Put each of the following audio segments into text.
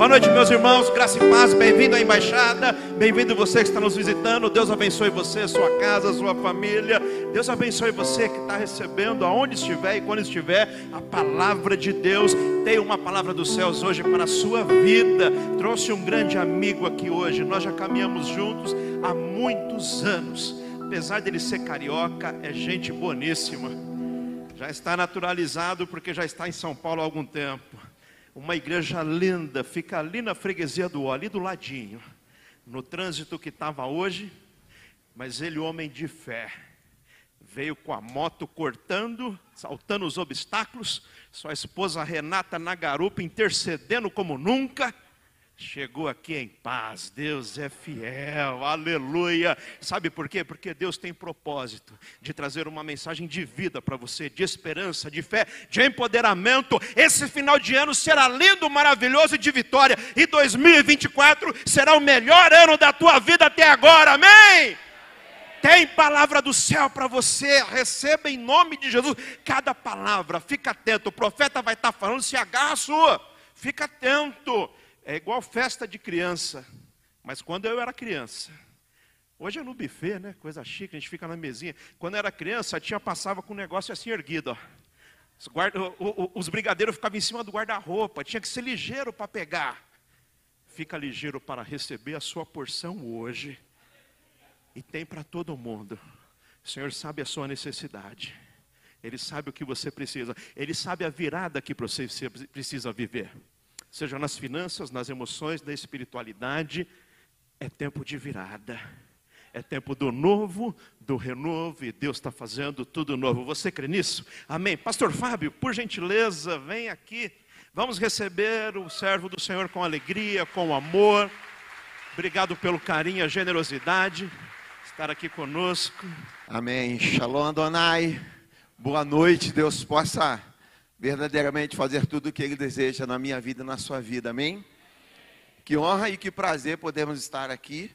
Boa noite, meus irmãos, graça e paz, bem-vindo à embaixada, bem-vindo você que está nos visitando. Deus abençoe você, sua casa, sua família. Deus abençoe você que está recebendo, aonde estiver e quando estiver, a palavra de Deus. Tem uma palavra dos céus hoje para a sua vida. Trouxe um grande amigo aqui hoje, nós já caminhamos juntos há muitos anos. Apesar dele ser carioca, é gente boníssima. Já está naturalizado porque já está em São Paulo há algum tempo uma igreja linda, fica ali na freguesia do Ó, ali do ladinho, no trânsito que estava hoje, mas ele, homem de fé, veio com a moto cortando, saltando os obstáculos, sua esposa Renata na garupa intercedendo como nunca, chegou aqui em paz. Deus é fiel, aleluia. Sabe por quê? Porque Deus tem propósito de trazer uma mensagem de vida para você, de esperança, de fé, de empoderamento. Esse final de ano será lindo, maravilhoso e de vitória. E 2024 será o melhor ano da tua vida até agora, amém? Tem palavra do céu para você, receba em nome de Jesus cada palavra, fica atento. O profeta vai estar falando, se agarra a sua, fica atento é igual festa de criança. Mas quando eu era criança, hoje é no buffet, né? Coisa chique, a gente fica na mesinha. Quando eu era criança, a tia passava com o negócio assim erguido, ó. Os, guarda, os brigadeiros ficavam em cima do guarda-roupa, tinha que ser ligeiro para pegar. Fica ligeiro para receber a sua porção hoje. E tem para todo mundo. O Senhor sabe a sua necessidade. Ele sabe o que você precisa. Ele sabe a virada que você precisa viver seja nas finanças, nas emoções, na espiritualidade, é tempo de virada. É tempo do novo, do renovo, e Deus está fazendo tudo novo. Você crê nisso? Amém. Pastor Fábio, por gentileza, vem aqui. Vamos receber o servo do Senhor com alegria, com amor. Obrigado pelo carinho, a generosidade, estar aqui conosco. Amém. Shalom Adonai. Boa noite. Deus possa verdadeiramente fazer tudo o que Ele deseja na minha vida e na sua vida, amém? Que honra e que prazer podemos estar aqui,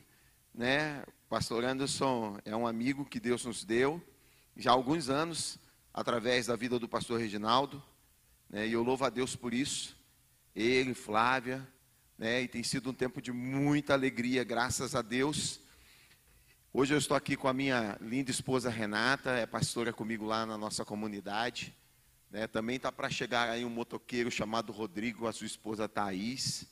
né? Pastor Anderson é um amigo que Deus nos deu já há alguns anos, através da vida do pastor Reginaldo, né? E eu louvo a Deus por isso, ele, Flávia, né? E tem sido um tempo de muita alegria, graças a Deus. Hoje eu estou aqui com a minha linda esposa Renata, é pastora comigo lá na nossa comunidade. Né? Também está para chegar aí um motoqueiro chamado Rodrigo, a sua esposa Thaís.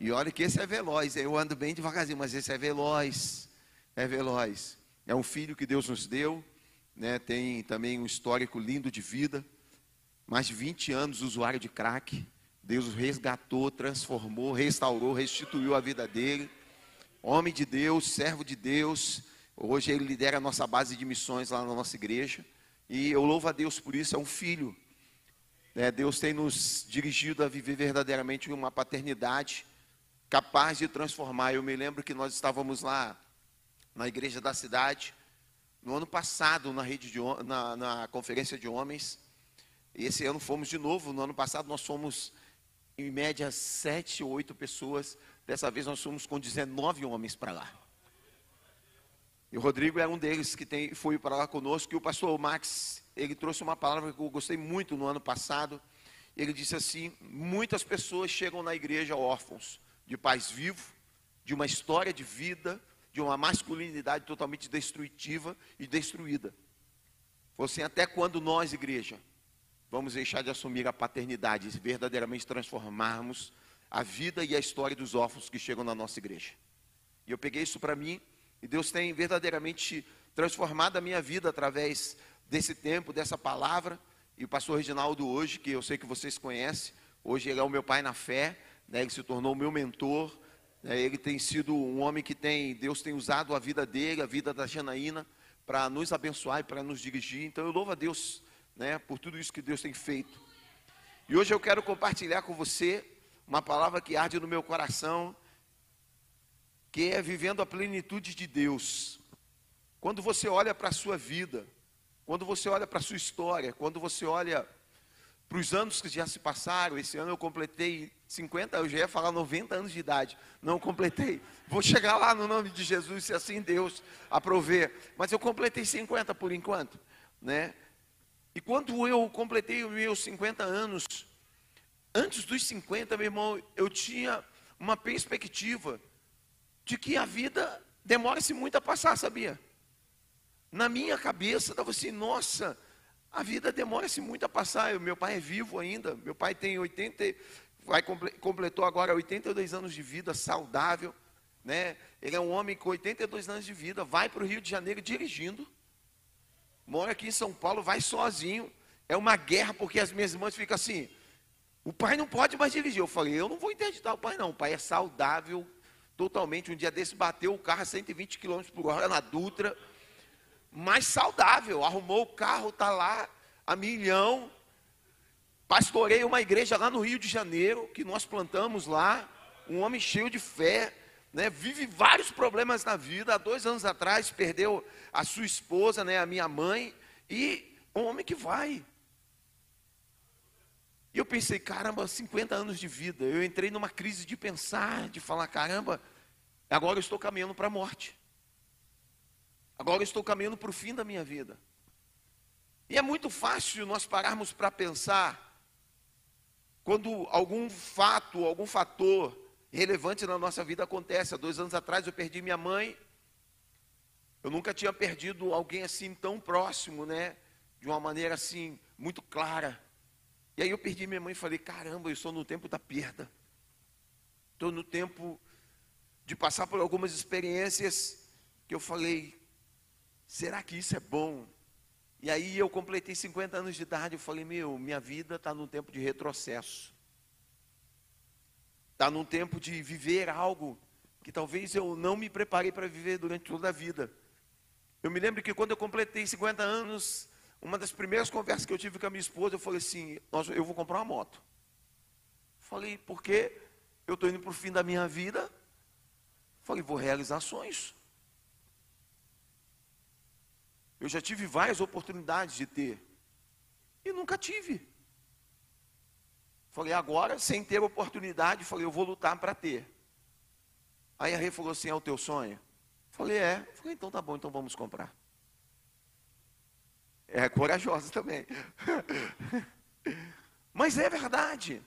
E olha que esse é veloz, eu ando bem devagarzinho, mas esse é veloz, é veloz. É um filho que Deus nos deu, né? tem também um histórico lindo de vida, mais de 20 anos usuário de crack. Deus o resgatou, transformou, restaurou, restituiu a vida dele. Homem de Deus, servo de Deus. Hoje ele lidera a nossa base de missões lá na nossa igreja. E eu louvo a Deus por isso, é um filho é, Deus tem nos dirigido a viver verdadeiramente uma paternidade capaz de transformar. Eu me lembro que nós estávamos lá na igreja da cidade, no ano passado, na, rede de, na, na conferência de homens. E esse ano fomos de novo. No ano passado nós fomos, em média, sete ou oito pessoas. Dessa vez nós fomos com 19 homens para lá. E o Rodrigo é um deles que tem, foi para lá conosco. E o pastor Max, ele trouxe uma palavra que eu gostei muito no ano passado. Ele disse assim: muitas pessoas chegam na igreja órfãos de pais vivos, de uma história de vida, de uma masculinidade totalmente destrutiva e destruída. Assim, até quando nós, igreja, vamos deixar de assumir a paternidade e verdadeiramente transformarmos a vida e a história dos órfãos que chegam na nossa igreja? E eu peguei isso para mim e Deus tem verdadeiramente transformado a minha vida através desse tempo, dessa palavra. E o pastor Reginaldo hoje, que eu sei que vocês conhecem, hoje ele é o meu pai na fé, né? ele se tornou meu mentor. Né? Ele tem sido um homem que tem, Deus tem usado a vida dele, a vida da Janaína, para nos abençoar e para nos dirigir. Então eu louvo a Deus né, por tudo isso que Deus tem feito. E hoje eu quero compartilhar com você uma palavra que arde no meu coração que é vivendo a plenitude de Deus. Quando você olha para a sua vida, quando você olha para a sua história, quando você olha para os anos que já se passaram, esse ano eu completei 50, eu já ia falar 90 anos de idade, não completei. Vou chegar lá no nome de Jesus, se assim Deus aprover. Mas eu completei 50 por enquanto, né? E quando eu completei os meus 50 anos, antes dos 50, meu irmão, eu tinha uma perspectiva de que a vida demora-se muito a passar, sabia? Na minha cabeça estava assim, nossa, a vida demora-se muito a passar. Eu, meu pai é vivo ainda, meu pai tem 80, vai, completou agora 82 anos de vida, saudável, né? Ele é um homem com 82 anos de vida, vai para o Rio de Janeiro dirigindo, mora aqui em São Paulo, vai sozinho. É uma guerra, porque as minhas irmãs ficam assim, o pai não pode mais dirigir. Eu falei, eu não vou interditar o pai, não. O pai é saudável totalmente. Um dia desse bateu o carro a 120 km por hora na Dutra, mas saudável. Arrumou o carro, está lá a milhão. Pastorei uma igreja lá no Rio de Janeiro, que nós plantamos lá. Um homem cheio de fé, né? vive vários problemas na vida. Há dois anos atrás perdeu a sua esposa, né? a minha mãe. E um homem que vai. E eu pensei, caramba, 50 anos de vida. Eu entrei numa crise de pensar, de falar, caramba, agora eu estou caminhando para a morte. Agora estou caminhando para o fim da minha vida. E é muito fácil nós pararmos para pensar quando algum fato, algum fator relevante na nossa vida acontece. Há dois anos atrás eu perdi minha mãe. Eu nunca tinha perdido alguém assim tão próximo, né? De uma maneira assim, muito clara. E aí eu perdi minha mãe e falei: caramba, eu estou no tempo da perda. Estou no tempo de passar por algumas experiências que eu falei: será que isso é bom? E aí eu completei 50 anos de idade e falei: meu, minha vida está num tempo de retrocesso. Está num tempo de viver algo que talvez eu não me preparei para viver durante toda a vida. Eu me lembro que quando eu completei 50 anos, uma das primeiras conversas que eu tive com a minha esposa, eu falei assim: eu vou comprar uma moto. Falei, porque eu estou indo para o fim da minha vida. Falei, vou realizar sonhos. Eu já tive várias oportunidades de ter. E nunca tive. Falei, agora, sem ter oportunidade, falei, eu vou lutar para ter. Aí a Rê falou assim: é o teu sonho? Falei, é. Falei, então tá bom, então vamos comprar. É corajosa também. Mas é verdade.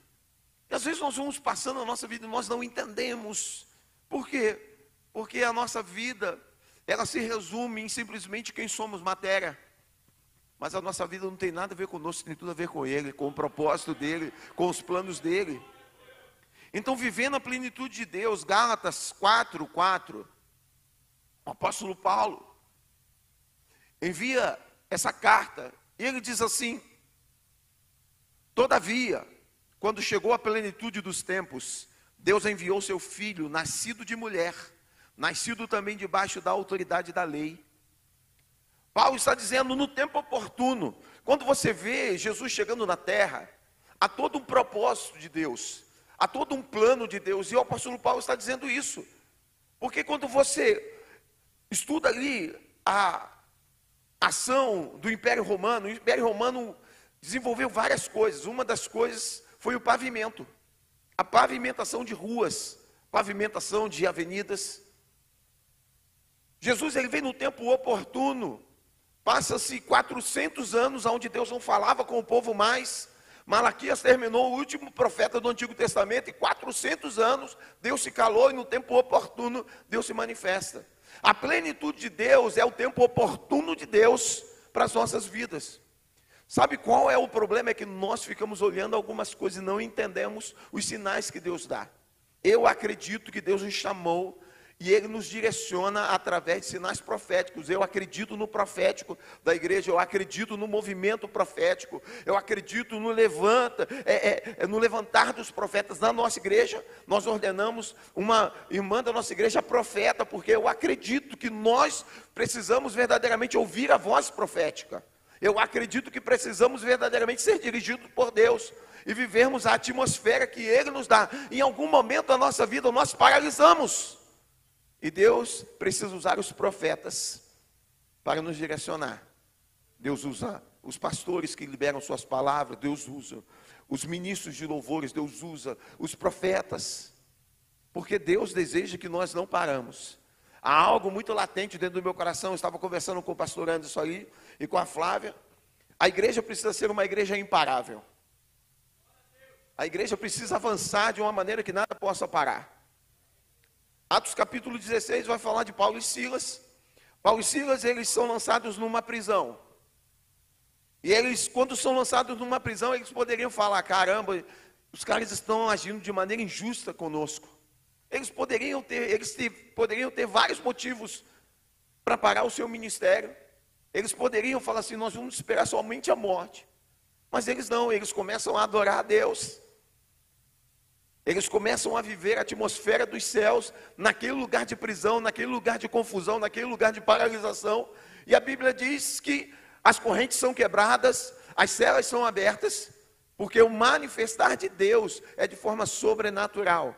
E às vezes nós vamos passando a nossa vida e nós não entendemos. Por quê? Porque a nossa vida, ela se resume em simplesmente quem somos, matéria. Mas a nossa vida não tem nada a ver conosco, tem tudo a ver com Ele, com o propósito dEle, com os planos dEle. Então, vivendo a plenitude de Deus, Gálatas 4, 4, o apóstolo Paulo envia essa carta, e ele diz assim: Todavia, quando chegou a plenitude dos tempos, Deus enviou seu filho, nascido de mulher, nascido também debaixo da autoridade da lei. Paulo está dizendo no tempo oportuno, quando você vê Jesus chegando na terra, há todo um propósito de Deus, há todo um plano de Deus, e o apóstolo Paulo está dizendo isso, porque quando você estuda ali a ação do Império Romano, o Império Romano desenvolveu várias coisas. Uma das coisas foi o pavimento, a pavimentação de ruas, pavimentação de avenidas. Jesus ele veio no tempo oportuno. Passa-se 400 anos onde Deus não falava com o povo mais. Malaquias terminou o último profeta do Antigo Testamento e 400 anos Deus se calou e no tempo oportuno Deus se manifesta. A plenitude de Deus é o tempo oportuno de Deus para as nossas vidas. Sabe qual é o problema? É que nós ficamos olhando algumas coisas e não entendemos os sinais que Deus dá. Eu acredito que Deus nos chamou e ele nos direciona através de sinais proféticos. Eu acredito no profético da igreja, eu acredito no movimento profético, eu acredito no levanta, é, é, é, no levantar dos profetas na nossa igreja. Nós ordenamos uma irmã da nossa igreja profeta, porque eu acredito que nós precisamos verdadeiramente ouvir a voz profética. Eu acredito que precisamos verdadeiramente ser dirigidos por Deus e vivermos a atmosfera que Ele nos dá. Em algum momento da nossa vida, nós paralisamos e Deus precisa usar os profetas para nos direcionar. Deus usa os pastores que liberam suas palavras, Deus usa os ministros de louvores, Deus usa os profetas. Porque Deus deseja que nós não paramos. Há algo muito latente dentro do meu coração. Eu estava conversando com o pastor Anderson ali e com a Flávia. A igreja precisa ser uma igreja imparável. A igreja precisa avançar de uma maneira que nada possa parar. Atos capítulo 16 vai falar de Paulo e Silas. Paulo e Silas, eles são lançados numa prisão. E eles, quando são lançados numa prisão, eles poderiam falar: caramba, os caras estão agindo de maneira injusta conosco. Eles poderiam ter, eles poderiam ter vários motivos para parar o seu ministério. Eles poderiam falar assim: nós vamos esperar somente a morte. Mas eles não, eles começam a adorar a Deus. Eles começam a viver a atmosfera dos céus, naquele lugar de prisão, naquele lugar de confusão, naquele lugar de paralisação. E a Bíblia diz que as correntes são quebradas, as celas são abertas, porque o manifestar de Deus é de forma sobrenatural.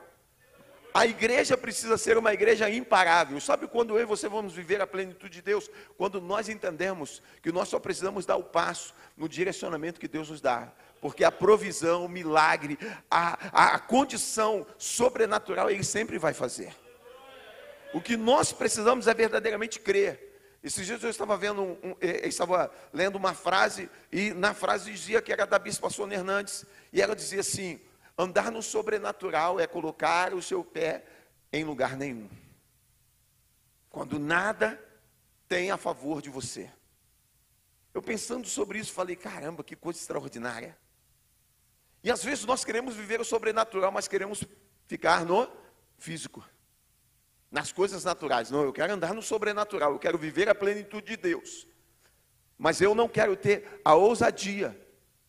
A igreja precisa ser uma igreja imparável. Sabe quando eu e você vamos viver a plenitude de Deus? Quando nós entendemos que nós só precisamos dar o passo no direcionamento que Deus nos dá. Porque a provisão, o milagre, a, a condição sobrenatural, Ele sempre vai fazer. O que nós precisamos é verdadeiramente crer. Esses dias eu estava vendo, um, um, eu estava lendo uma frase, e na frase dizia que era da Bispa Sônia Hernandes, e ela dizia assim: Andar no sobrenatural é colocar o seu pé em lugar nenhum. Quando nada tem a favor de você. Eu pensando sobre isso, falei: caramba, que coisa extraordinária. E às vezes nós queremos viver o sobrenatural, mas queremos ficar no físico, nas coisas naturais. Não, eu quero andar no sobrenatural, eu quero viver a plenitude de Deus. Mas eu não quero ter a ousadia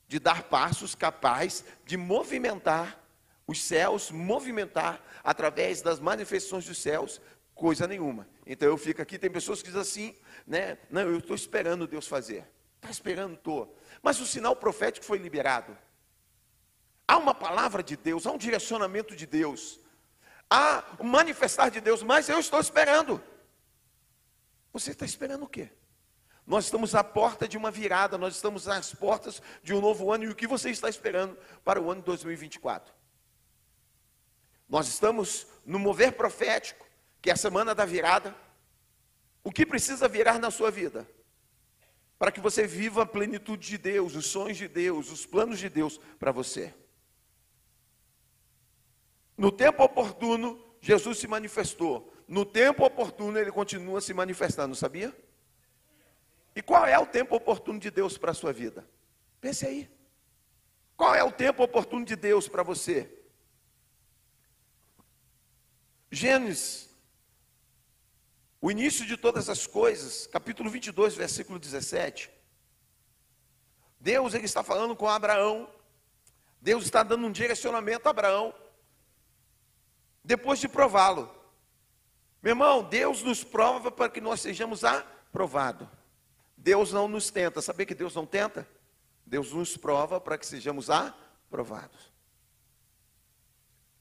de dar passos capazes de movimentar os céus, movimentar através das manifestações dos céus, coisa nenhuma. Então eu fico aqui, tem pessoas que dizem assim, né? Não, eu estou esperando Deus fazer. Está esperando, estou. Mas o sinal profético foi liberado. Há uma palavra de Deus, há um direcionamento de Deus, há um manifestar de Deus, mas eu estou esperando. Você está esperando o quê? Nós estamos à porta de uma virada, nós estamos às portas de um novo ano. E o que você está esperando para o ano 2024? Nós estamos no mover profético, que é a semana da virada. O que precisa virar na sua vida? Para que você viva a plenitude de Deus, os sonhos de Deus, os planos de Deus para você. No tempo oportuno, Jesus se manifestou. No tempo oportuno, ele continua se manifestando, sabia? E qual é o tempo oportuno de Deus para a sua vida? Pense aí. Qual é o tempo oportuno de Deus para você? Gênesis, o início de todas as coisas, capítulo 22, versículo 17. Deus ele está falando com Abraão. Deus está dando um direcionamento a Abraão. Depois de prová-lo. Meu irmão, Deus nos prova para que nós sejamos aprovados. Deus não nos tenta. Saber que Deus não tenta? Deus nos prova para que sejamos aprovados.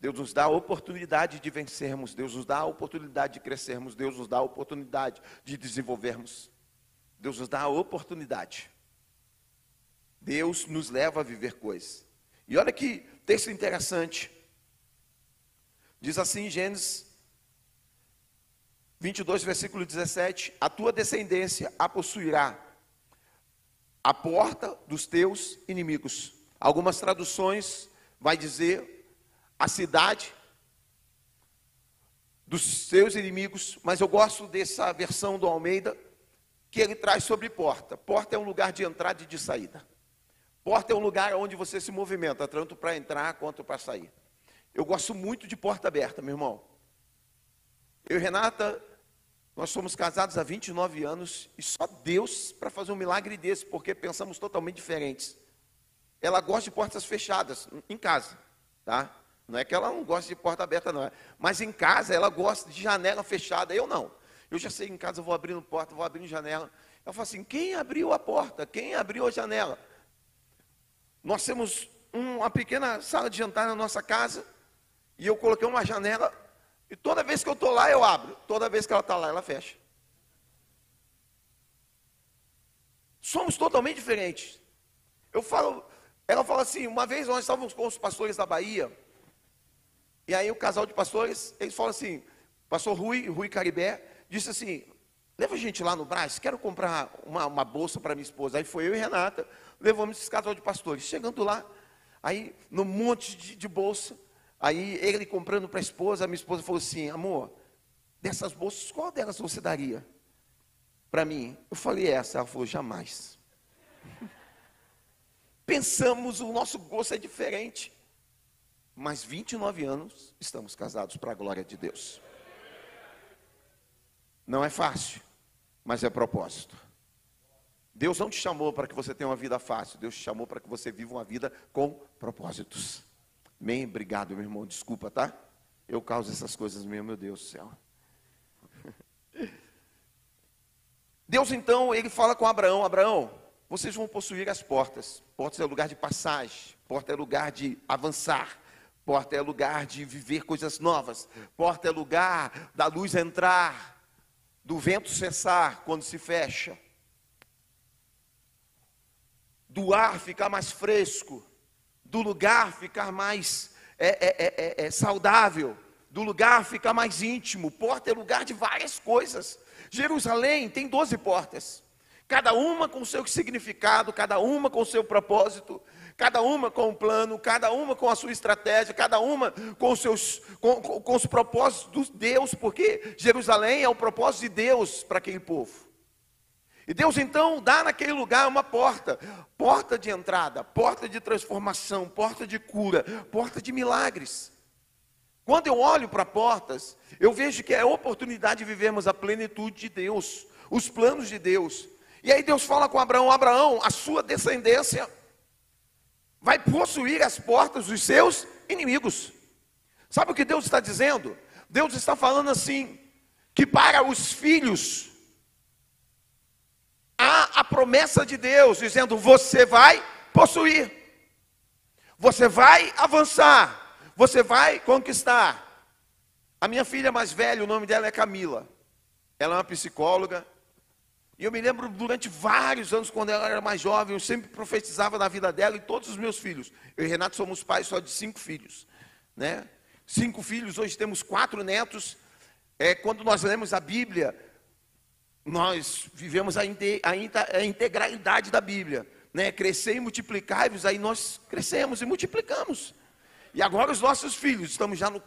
Deus nos dá a oportunidade de vencermos, Deus nos dá a oportunidade de crescermos, Deus nos dá a oportunidade de desenvolvermos. Deus nos dá a oportunidade. Deus nos leva a viver coisas. E olha que texto interessante. Diz assim em Gênesis 22, versículo 17: A tua descendência a possuirá a porta dos teus inimigos. Algumas traduções vai dizer a cidade dos seus inimigos, mas eu gosto dessa versão do Almeida que ele traz sobre porta. Porta é um lugar de entrada e de saída. Porta é um lugar onde você se movimenta, tanto para entrar quanto para sair. Eu gosto muito de porta aberta, meu irmão. Eu e Renata nós somos casados há 29 anos e só Deus para fazer um milagre desse, porque pensamos totalmente diferentes. Ela gosta de portas fechadas em casa, tá? Não é que ela não gosta de porta aberta, não. Mas em casa ela gosta de janela fechada. Eu não. Eu já sei em casa, eu vou abrindo porta, vou abrindo janela. Ela fala assim: quem abriu a porta? Quem abriu a janela? Nós temos uma pequena sala de jantar na nossa casa e eu coloquei uma janela e toda vez que eu estou lá, eu abro. Toda vez que ela está lá, ela fecha. Somos totalmente diferentes. Eu falo, ela fala assim, uma vez nós estávamos com os pastores da Bahia, e aí o casal de pastores, eles falam assim, pastor Rui, Rui Caribé, disse assim, leva a gente lá no Brás, quero comprar uma, uma bolsa para minha esposa. Aí foi eu e Renata, levamos esse casal de pastores. Chegando lá, aí no monte de, de bolsa, Aí ele comprando para a esposa, a minha esposa falou assim: amor, dessas bolsas, qual delas você daria para mim? Eu falei essa, ela falou, jamais. Pensamos, o nosso gosto é diferente. Mas 29 anos estamos casados para a glória de Deus. Não é fácil, mas é propósito. Deus não te chamou para que você tenha uma vida fácil, Deus te chamou para que você viva uma vida com propósitos. Amém? Obrigado, meu irmão. Desculpa, tá? Eu causo essas coisas mesmo, meu Deus do céu. Deus então, ele fala com Abraão: Abraão, vocês vão possuir as portas. Portas é lugar de passagem, porta é lugar de avançar, porta é lugar de viver coisas novas, porta é lugar da luz entrar, do vento cessar quando se fecha, do ar ficar mais fresco, do lugar ficar mais é, é, é, é, saudável, do lugar ficar mais íntimo. Porta é lugar de várias coisas. Jerusalém tem 12 portas, cada uma com seu significado, cada uma com seu propósito, cada uma com um plano, cada uma com a sua estratégia, cada uma com os seus com, com, com os propósitos de Deus, porque Jerusalém é o propósito de Deus para aquele povo. E Deus então dá naquele lugar uma porta, porta de entrada, porta de transformação, porta de cura, porta de milagres. Quando eu olho para portas, eu vejo que é a oportunidade de vivermos a plenitude de Deus, os planos de Deus. E aí Deus fala com Abraão: Abraão, a sua descendência vai possuir as portas dos seus inimigos. Sabe o que Deus está dizendo? Deus está falando assim: que para os filhos a promessa de Deus dizendo: você vai possuir, você vai avançar, você vai conquistar. A minha filha mais velha, o nome dela é Camila. Ela é uma psicóloga. E eu me lembro durante vários anos, quando ela era mais jovem, eu sempre profetizava na vida dela e todos os meus filhos. Eu e Renato somos pais só de cinco filhos, né? Cinco filhos, hoje temos quatro netos. É, quando nós lemos a Bíblia, nós vivemos a, a, a integralidade da Bíblia, né? Crescer e multiplicar-vos, aí nós crescemos e multiplicamos. E agora os nossos filhos, estamos já no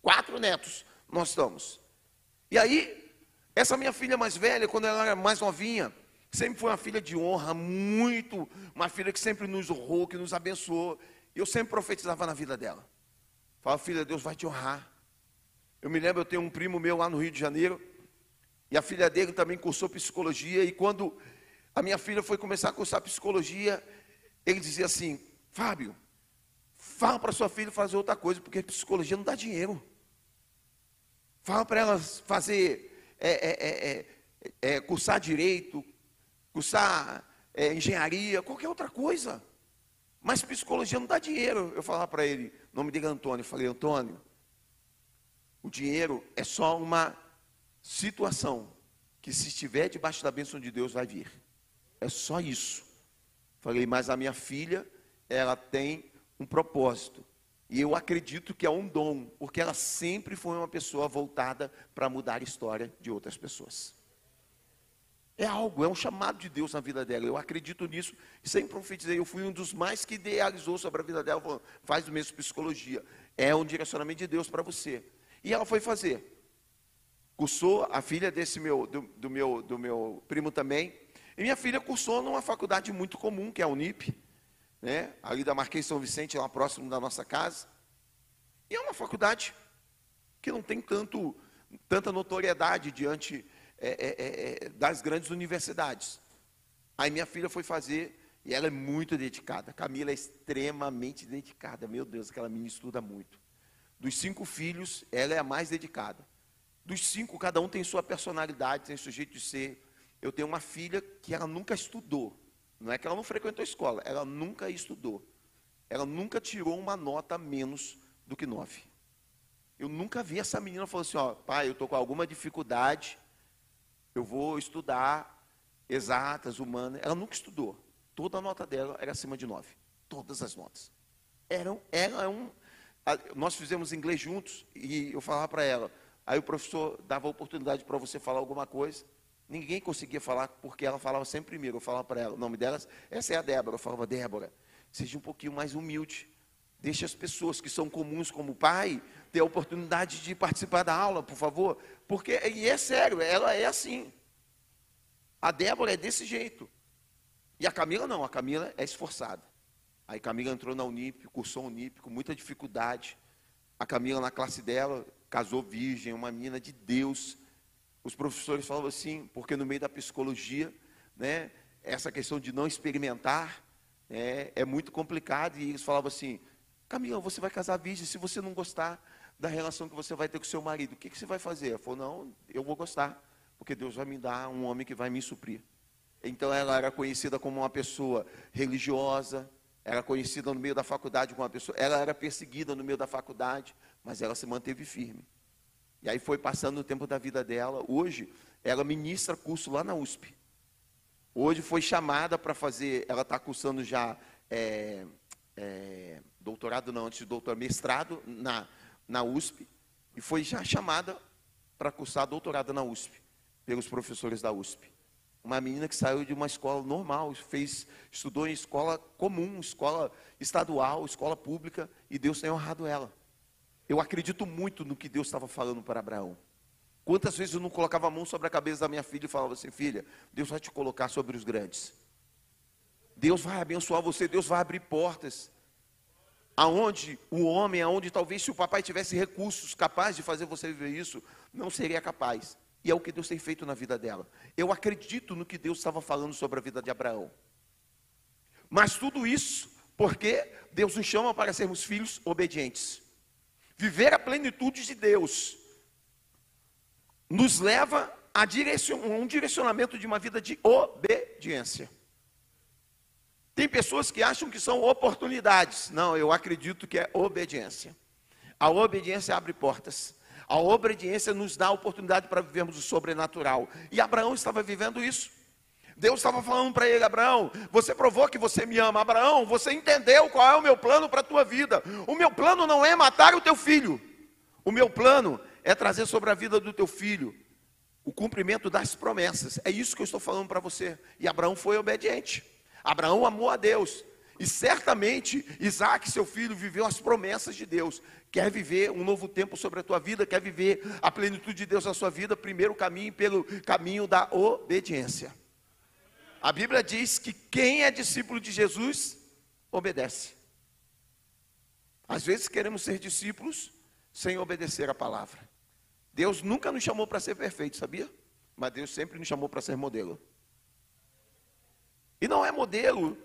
quatro netos, nós estamos. E aí, essa minha filha mais velha, quando ela era mais novinha, sempre foi uma filha de honra, muito, uma filha que sempre nos honrou, que nos abençoou. Eu sempre profetizava na vida dela. Fala, filha, Deus vai te honrar. Eu me lembro, eu tenho um primo meu lá no Rio de Janeiro, e a filha dele também cursou psicologia. E quando a minha filha foi começar a cursar psicologia, ele dizia assim: Fábio, fala para sua filha fazer outra coisa, porque psicologia não dá dinheiro. Fala para ela fazer, é, é, é, é, cursar direito, cursar é, engenharia, qualquer outra coisa. Mas psicologia não dá dinheiro. Eu falava para ele, nome dele é Antônio. Eu falei, Antônio, o dinheiro é só uma situação que se estiver debaixo da bênção de Deus vai vir. É só isso. Falei, mas a minha filha, ela tem um propósito. E eu acredito que é um dom, porque ela sempre foi uma pessoa voltada para mudar a história de outras pessoas. É algo, é um chamado de Deus na vida dela. Eu acredito nisso sempre profetizei. Eu fui um dos mais que idealizou sobre a vida dela, faz o mesmo psicologia. É um direcionamento de Deus para você. E ela foi fazer cursou, a filha desse meu, do, do, meu, do meu primo também. E minha filha cursou numa faculdade muito comum, que é a Unip, né? ali da Marquês São Vicente, lá próximo da nossa casa. E é uma faculdade que não tem tanto, tanta notoriedade diante é, é, é, é das grandes universidades. Aí minha filha foi fazer, e ela é muito dedicada. Camila é extremamente dedicada. Meu Deus, aquela menina estuda muito. Dos cinco filhos, ela é a mais dedicada. Dos cinco, cada um tem sua personalidade, tem seu jeito de ser. Eu tenho uma filha que ela nunca estudou. Não é que ela não frequentou a escola, ela nunca estudou. Ela nunca tirou uma nota menos do que nove. Eu nunca vi essa menina falando assim, ó, pai, eu estou com alguma dificuldade, eu vou estudar exatas, humanas. Ela nunca estudou. Toda a nota dela era acima de nove. Todas as notas. Eram, ela é um. Nós fizemos inglês juntos e eu falava para ela, Aí o professor dava oportunidade para você falar alguma coisa. Ninguém conseguia falar, porque ela falava sempre primeiro. Eu falava para ela, o nome delas, essa é a Débora. Eu falava, Débora, seja um pouquinho mais humilde. Deixe as pessoas que são comuns como pai ter a oportunidade de participar da aula, por favor? Porque, e é sério, ela é assim. A Débora é desse jeito. E a Camila não, a Camila é esforçada. Aí Camila entrou na Unip, cursou a Unip com muita dificuldade. A Camila, na classe dela, casou virgem, uma menina de Deus. Os professores falavam assim, porque no meio da psicologia, né, essa questão de não experimentar é, é muito complicado. E eles falavam assim: Camila, você vai casar virgem se você não gostar da relação que você vai ter com seu marido. O que, que você vai fazer? Ela falou: Não, eu vou gostar, porque Deus vai me dar um homem que vai me suprir. Então ela era conhecida como uma pessoa religiosa, era conhecida no meio da faculdade como uma pessoa, ela era perseguida no meio da faculdade, mas ela se manteve firme. E aí foi passando o tempo da vida dela. Hoje, ela ministra curso lá na USP. Hoje foi chamada para fazer, ela está cursando já é, é, doutorado, não, antes de doutorado, mestrado na, na USP, e foi já chamada para cursar doutorado na USP, pelos professores da USP. Uma menina que saiu de uma escola normal, fez, estudou em escola comum, escola estadual, escola pública, e Deus tem honrado ela. Eu acredito muito no que Deus estava falando para Abraão. Quantas vezes eu não colocava a mão sobre a cabeça da minha filha e falava assim: filha, Deus vai te colocar sobre os grandes. Deus vai abençoar você, Deus vai abrir portas. Aonde o homem, aonde talvez se o papai tivesse recursos capazes de fazer você viver isso, não seria capaz. E é o que Deus tem feito na vida dela. Eu acredito no que Deus estava falando sobre a vida de Abraão. Mas tudo isso porque Deus nos chama para sermos filhos obedientes. Viver a plenitude de Deus nos leva a direcion, um direcionamento de uma vida de obediência. Tem pessoas que acham que são oportunidades. Não, eu acredito que é obediência. A obediência abre portas. A obediência nos dá a oportunidade para vivermos o sobrenatural. E Abraão estava vivendo isso. Deus estava falando para ele, Abraão, você provou que você me ama. Abraão, você entendeu qual é o meu plano para a tua vida. O meu plano não é matar o teu filho. O meu plano é trazer sobre a vida do teu filho o cumprimento das promessas. É isso que eu estou falando para você. E Abraão foi obediente. Abraão amou a Deus. E certamente Isaac, seu filho, viveu as promessas de Deus. Quer viver um novo tempo sobre a tua vida, quer viver a plenitude de Deus na sua vida, primeiro caminho pelo caminho da obediência. A Bíblia diz que quem é discípulo de Jesus obedece. Às vezes queremos ser discípulos sem obedecer a palavra. Deus nunca nos chamou para ser perfeito, sabia? Mas Deus sempre nos chamou para ser modelo. E não é modelo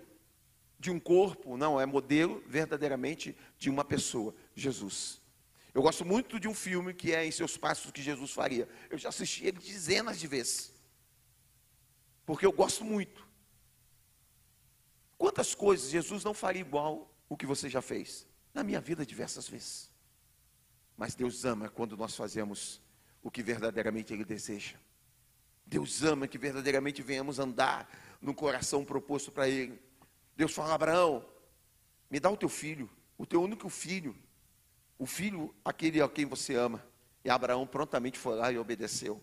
de um corpo, não, é modelo verdadeiramente de uma pessoa, Jesus. Eu gosto muito de um filme que é Em Seus Passos que Jesus faria. Eu já assisti ele dezenas de vezes. Porque eu gosto muito. Quantas coisas Jesus não faria igual o que você já fez? Na minha vida, diversas vezes. Mas Deus ama quando nós fazemos o que verdadeiramente Ele deseja. Deus ama que verdadeiramente venhamos andar no coração proposto para Ele. Deus fala: Abraão, me dá o teu filho, o teu único filho, o filho aquele a quem você ama. E Abraão prontamente foi lá e obedeceu.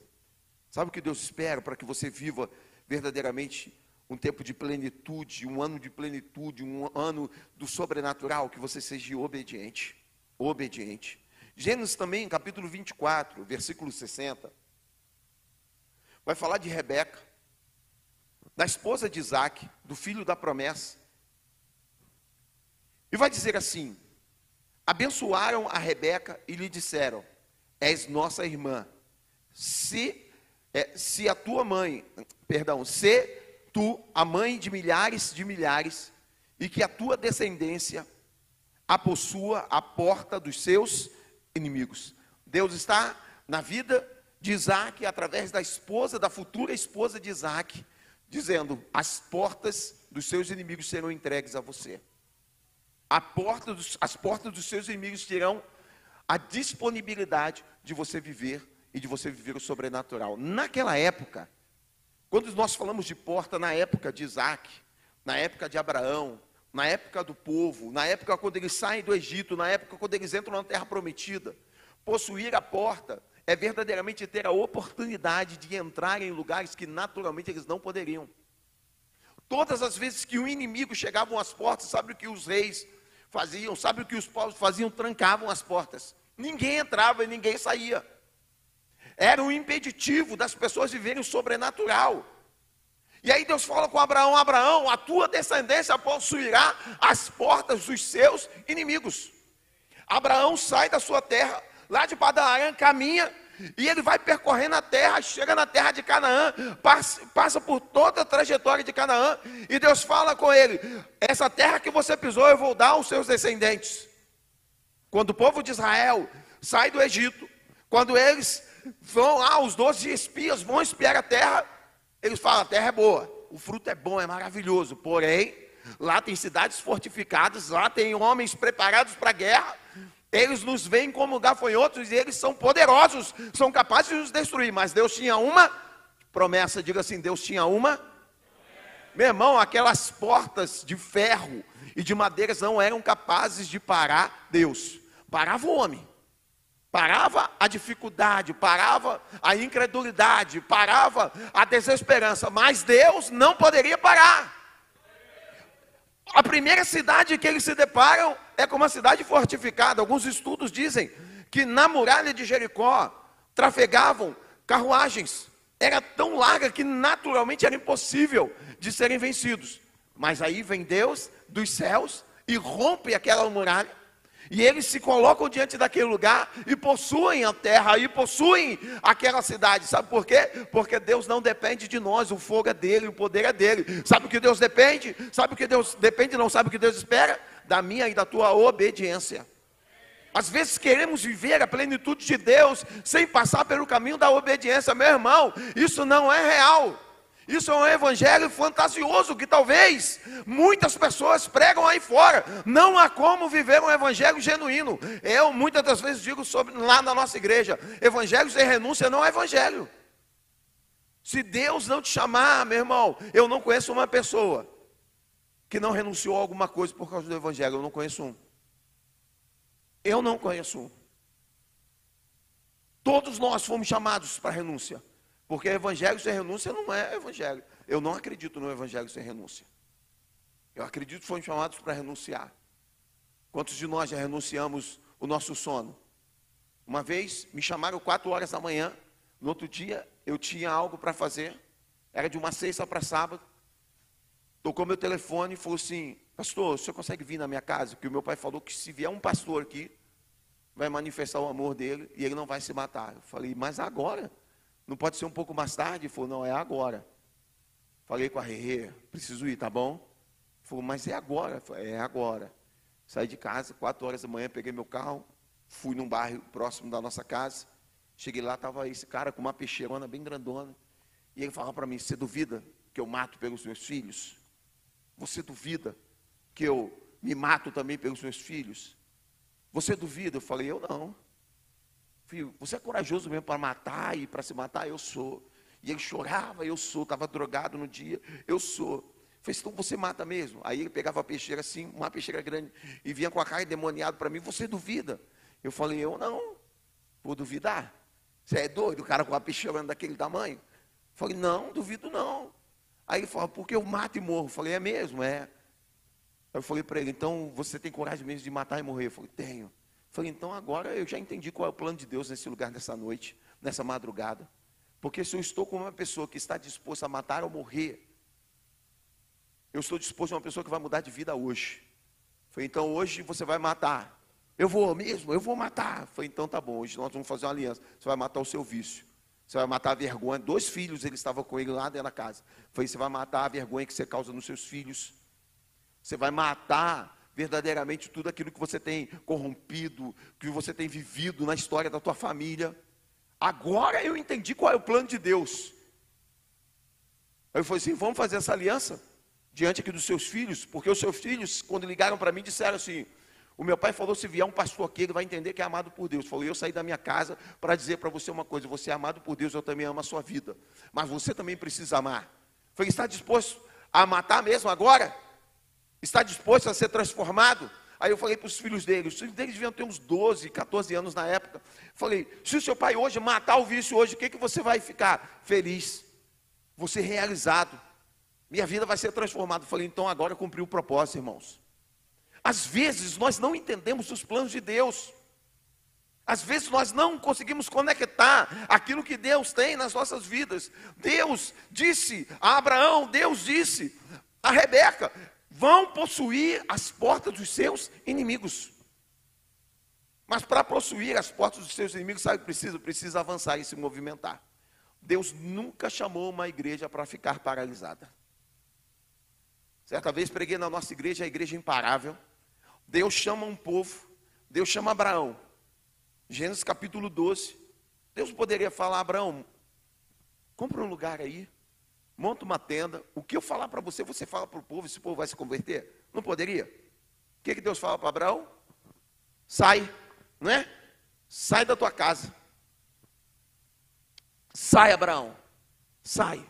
Sabe o que Deus espera para que você viva verdadeiramente um tempo de plenitude, um ano de plenitude, um ano do sobrenatural, que você seja obediente. Obediente. Gênesis também, capítulo 24, versículo 60, vai falar de Rebeca, da esposa de Isaac, do filho da promessa. E vai dizer assim: abençoaram a Rebeca e lhe disseram: És nossa irmã. Se, é, se a tua mãe, perdão, se tu, a mãe de milhares de milhares, e que a tua descendência a possua a porta dos seus inimigos. Deus está na vida de Isaac, através da esposa, da futura esposa de Isaac, dizendo: as portas dos seus inimigos serão entregues a você. A porta dos, as portas dos seus inimigos terão a disponibilidade de você viver e de você viver o sobrenatural. Naquela época, quando nós falamos de porta, na época de Isaac, na época de Abraão, na época do povo, na época quando eles saem do Egito, na época quando eles entram na terra prometida, possuir a porta é verdadeiramente ter a oportunidade de entrar em lugares que naturalmente eles não poderiam. Todas as vezes que o inimigo chegava às portas, sabe o que os reis faziam? Sabe o que os povos faziam? Trancavam as portas. Ninguém entrava e ninguém saía. Era um impeditivo das pessoas viverem o sobrenatural. E aí Deus fala com Abraão: Abraão, a tua descendência possuirá as portas dos seus inimigos. Abraão sai da sua terra, lá de Padan caminha e ele vai percorrendo a terra, chega na terra de Canaã, passa, passa, por toda a trajetória de Canaã, e Deus fala com ele: Essa terra que você pisou, eu vou dar aos seus descendentes. Quando o povo de Israel sai do Egito, quando eles vão lá, os doze espias vão espiar a terra, eles falam: a terra é boa, o fruto é bom, é maravilhoso, porém, lá tem cidades fortificadas, lá tem homens preparados para a guerra, eles nos veem como gafanhotos e eles são poderosos, são capazes de nos destruir, mas Deus tinha uma promessa, diga assim: Deus tinha uma. Meu irmão, aquelas portas de ferro e de madeiras não eram capazes de parar Deus, parava o homem. Parava a dificuldade, parava a incredulidade, parava a desesperança, mas Deus não poderia parar. A primeira cidade que eles se deparam é com uma cidade fortificada. Alguns estudos dizem que na muralha de Jericó trafegavam carruagens. Era tão larga que naturalmente era impossível de serem vencidos. Mas aí vem Deus dos céus e rompe aquela muralha e eles se colocam diante daquele lugar e possuem a terra, e possuem aquela cidade. Sabe por quê? Porque Deus não depende de nós, o fogo é dele, o poder é dele. Sabe o que Deus depende? Sabe o que Deus depende? Não sabe o que Deus espera? Da minha e da tua obediência. Às vezes queremos viver a plenitude de Deus sem passar pelo caminho da obediência, meu irmão. Isso não é real. Isso é um evangelho fantasioso que talvez muitas pessoas pregam aí fora. Não há como viver um evangelho genuíno. Eu muitas das vezes digo sobre lá na nossa igreja, evangelho sem renúncia não é evangelho. Se Deus não te chamar, meu irmão, eu não conheço uma pessoa que não renunciou a alguma coisa por causa do evangelho. Eu não conheço um. Eu não conheço um. Todos nós fomos chamados para renúncia. Porque evangelho sem renúncia não é evangelho. Eu não acredito no evangelho sem renúncia. Eu acredito que fomos chamados para renunciar. Quantos de nós já renunciamos o nosso sono? Uma vez me chamaram quatro horas da manhã, no outro dia eu tinha algo para fazer, era de uma sexta para sábado. Tocou meu telefone e falou assim: Pastor, o senhor consegue vir na minha casa? Porque o meu pai falou que se vier um pastor aqui, vai manifestar o amor dele e ele não vai se matar. Eu falei, mas agora? Não pode ser um pouco mais tarde? Ele falou, não, é agora. Falei com a Rê, preciso ir, tá bom? Ele falou, mas é agora. Falei, é agora. Saí de casa, quatro horas da manhã, peguei meu carro, fui num bairro próximo da nossa casa. Cheguei lá, estava esse cara com uma peixeirona bem grandona. E ele falava para mim: Você duvida que eu mato pelos meus filhos? Você duvida que eu me mato também pelos meus filhos? Você duvida? Eu falei: Eu não. Filho, você é corajoso mesmo para matar e para se matar? Eu sou. E ele chorava, eu sou. Estava drogado no dia, eu sou. Falei, então você mata mesmo? Aí ele pegava a peixeira assim, uma peixeira grande, e vinha com a cara demoniada para mim, você duvida? Eu falei, eu não, vou duvidar. Você é doido, o cara com a peixeira daquele tamanho? Falei, não, duvido não. Aí ele falou, porque eu mato e morro. Falei, é mesmo, é. Aí eu falei para ele, então você tem coragem mesmo de matar e morrer? Eu falei, tenho. Falei, então agora eu já entendi qual é o plano de Deus nesse lugar, nessa noite, nessa madrugada. Porque se eu estou com uma pessoa que está disposta a matar ou morrer, eu estou disposto a uma pessoa que vai mudar de vida hoje. Falei, então hoje você vai matar. Eu vou mesmo, eu vou matar. Falei, então tá bom, hoje nós vamos fazer uma aliança. Você vai matar o seu vício. Você vai matar a vergonha. Dois filhos, ele estava com ele lá dentro da casa. Falei, você vai matar a vergonha que você causa nos seus filhos. Você vai matar verdadeiramente tudo aquilo que você tem corrompido, que você tem vivido na história da tua família. Agora eu entendi qual é o plano de Deus. Aí eu falei assim: vamos fazer essa aliança diante aqui dos seus filhos, porque os seus filhos, quando ligaram para mim, disseram assim: o meu pai falou: se vier um pastor aqui, ele vai entender que é amado por Deus. Falou: eu saí da minha casa para dizer para você uma coisa: você é amado por Deus, eu também amo a sua vida, mas você também precisa amar. Falei: está disposto a matar mesmo agora? Está disposto a ser transformado? Aí eu falei para os filhos dele, os filhos deles deviam ter uns 12, 14 anos na época. Falei, se o seu pai hoje matar o vício hoje, o que, que você vai ficar? Feliz. Você realizado. Minha vida vai ser transformada. Falei, então agora cumpri o propósito, irmãos. Às vezes nós não entendemos os planos de Deus. Às vezes nós não conseguimos conectar aquilo que Deus tem nas nossas vidas. Deus disse a Abraão, Deus disse a Rebeca: vão possuir as portas dos seus inimigos. Mas para possuir as portas dos seus inimigos, sabe o que precisa? Precisa avançar e se movimentar. Deus nunca chamou uma igreja para ficar paralisada. Certa vez preguei na nossa igreja, a igreja imparável. Deus chama um povo, Deus chama Abraão. Gênesis capítulo 12. Deus poderia falar, Abraão, compra um lugar aí, monta uma tenda. O que eu falar para você, você fala para o povo, esse povo vai se converter? Não poderia? O que, que Deus fala para Abraão? Sai, não é? Sai da tua casa. Sai, Abraão. Sai.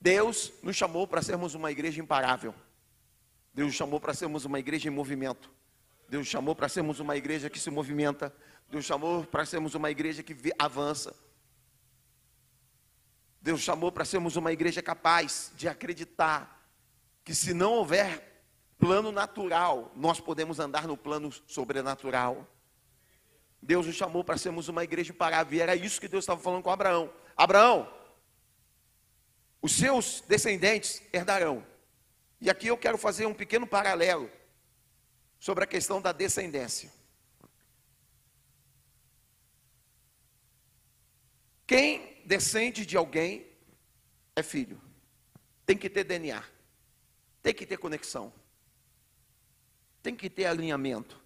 Deus nos chamou para sermos uma igreja imparável. Deus nos chamou para sermos uma igreja em movimento. Deus nos chamou para sermos uma igreja que se movimenta. Deus chamou para sermos uma igreja que avança. Deus chamou para sermos uma igreja capaz de acreditar que se não houver plano natural, nós podemos andar no plano sobrenatural. Deus nos chamou para sermos uma igreja imparável. E era isso que Deus estava falando com Abraão. Abraão, os seus descendentes herdarão. E aqui eu quero fazer um pequeno paralelo sobre a questão da descendência. Quem descende de alguém é filho. Tem que ter DNA. Tem que ter conexão. Tem que ter alinhamento.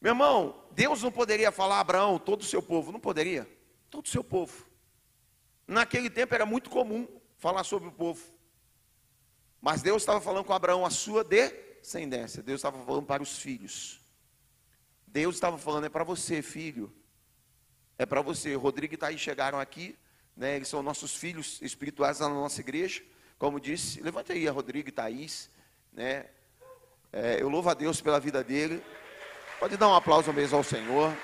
Meu irmão, Deus não poderia falar a Abraão, todo o seu povo, não poderia? Todo o seu povo. Naquele tempo era muito comum falar sobre o povo. Mas Deus estava falando com Abraão a sua descendência. Deus estava falando para os filhos. Deus estava falando, é para você, filho é para você. Rodrigo e Thaís chegaram aqui, né, eles são nossos filhos espirituais na nossa igreja. Como disse, levante aí a Rodrigo e Thaís. Né, é, eu louvo a Deus pela vida dele. Pode dar um aplauso mesmo ao Senhor.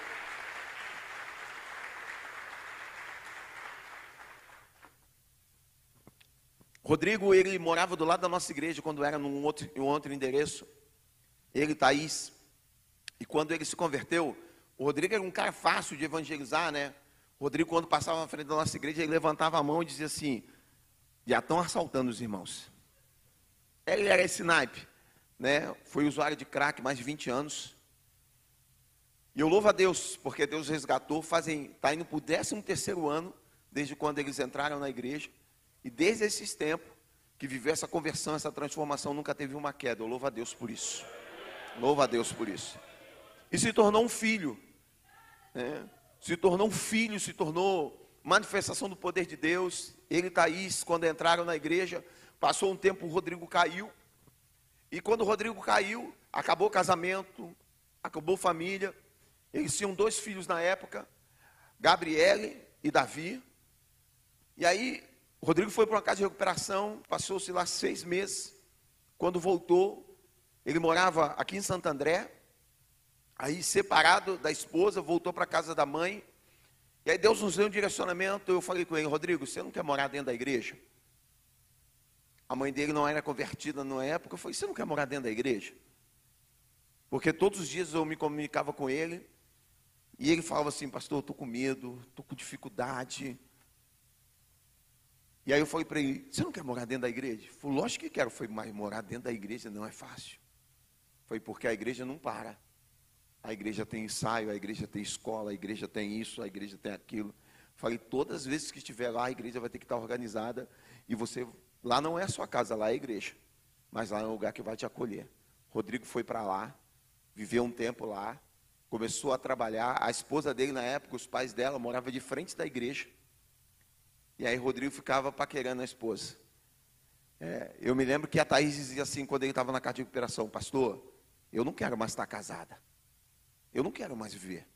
Rodrigo, ele morava do lado da nossa igreja quando era num outro, em um outro endereço. Ele, Thaís. E quando ele se converteu, o Rodrigo era um cara fácil de evangelizar, né? O Rodrigo, quando passava na frente da nossa igreja, ele levantava a mão e dizia assim: já estão assaltando os irmãos. Ele era esse naipe, né? Foi usuário de crack mais de 20 anos. E eu louvo a Deus, porque Deus resgatou, fazem, está indo para o 13 terceiro ano, desde quando eles entraram na igreja. E desde esses tempos, que viveu essa conversão, essa transformação, nunca teve uma queda. Eu louvo a Deus por isso. Louvo a Deus por isso. E se tornou um filho né? se tornou um filho, se tornou manifestação do poder de Deus. Ele e Thaís, quando entraram na igreja, passou um tempo, o Rodrigo caiu. E quando o Rodrigo caiu, acabou o casamento, acabou família. Eles tinham dois filhos na época, Gabriele e Davi. E aí, o Rodrigo foi para uma casa de recuperação, passou-se lá seis meses. Quando voltou, ele morava aqui em Santo André, Aí, separado da esposa, voltou para a casa da mãe. E aí Deus nos deu um direcionamento. Eu falei com ele, Rodrigo, você não quer morar dentro da igreja? A mãe dele não era convertida na época. Eu falei, você não quer morar dentro da igreja? Porque todos os dias eu me comunicava com ele. E ele falava assim, pastor, eu estou com medo, estou com dificuldade. E aí eu falei para ele, você não quer morar dentro da igreja? Ele falou, lógico que quero. Foi, mas morar dentro da igreja não é fácil. Foi porque a igreja não para. A igreja tem ensaio, a igreja tem escola, a igreja tem isso, a igreja tem aquilo. Falei, todas as vezes que estiver lá, a igreja vai ter que estar organizada. E você, lá não é a sua casa, lá é a igreja. Mas lá é um lugar que vai te acolher. Rodrigo foi para lá, viveu um tempo lá, começou a trabalhar. A esposa dele, na época, os pais dela, moravam de frente da igreja. E aí Rodrigo ficava paquerando a esposa. É, eu me lembro que a Thaís dizia assim, quando ele estava na casa de recuperação, pastor, eu não quero mais estar casada. Eu não quero mais viver.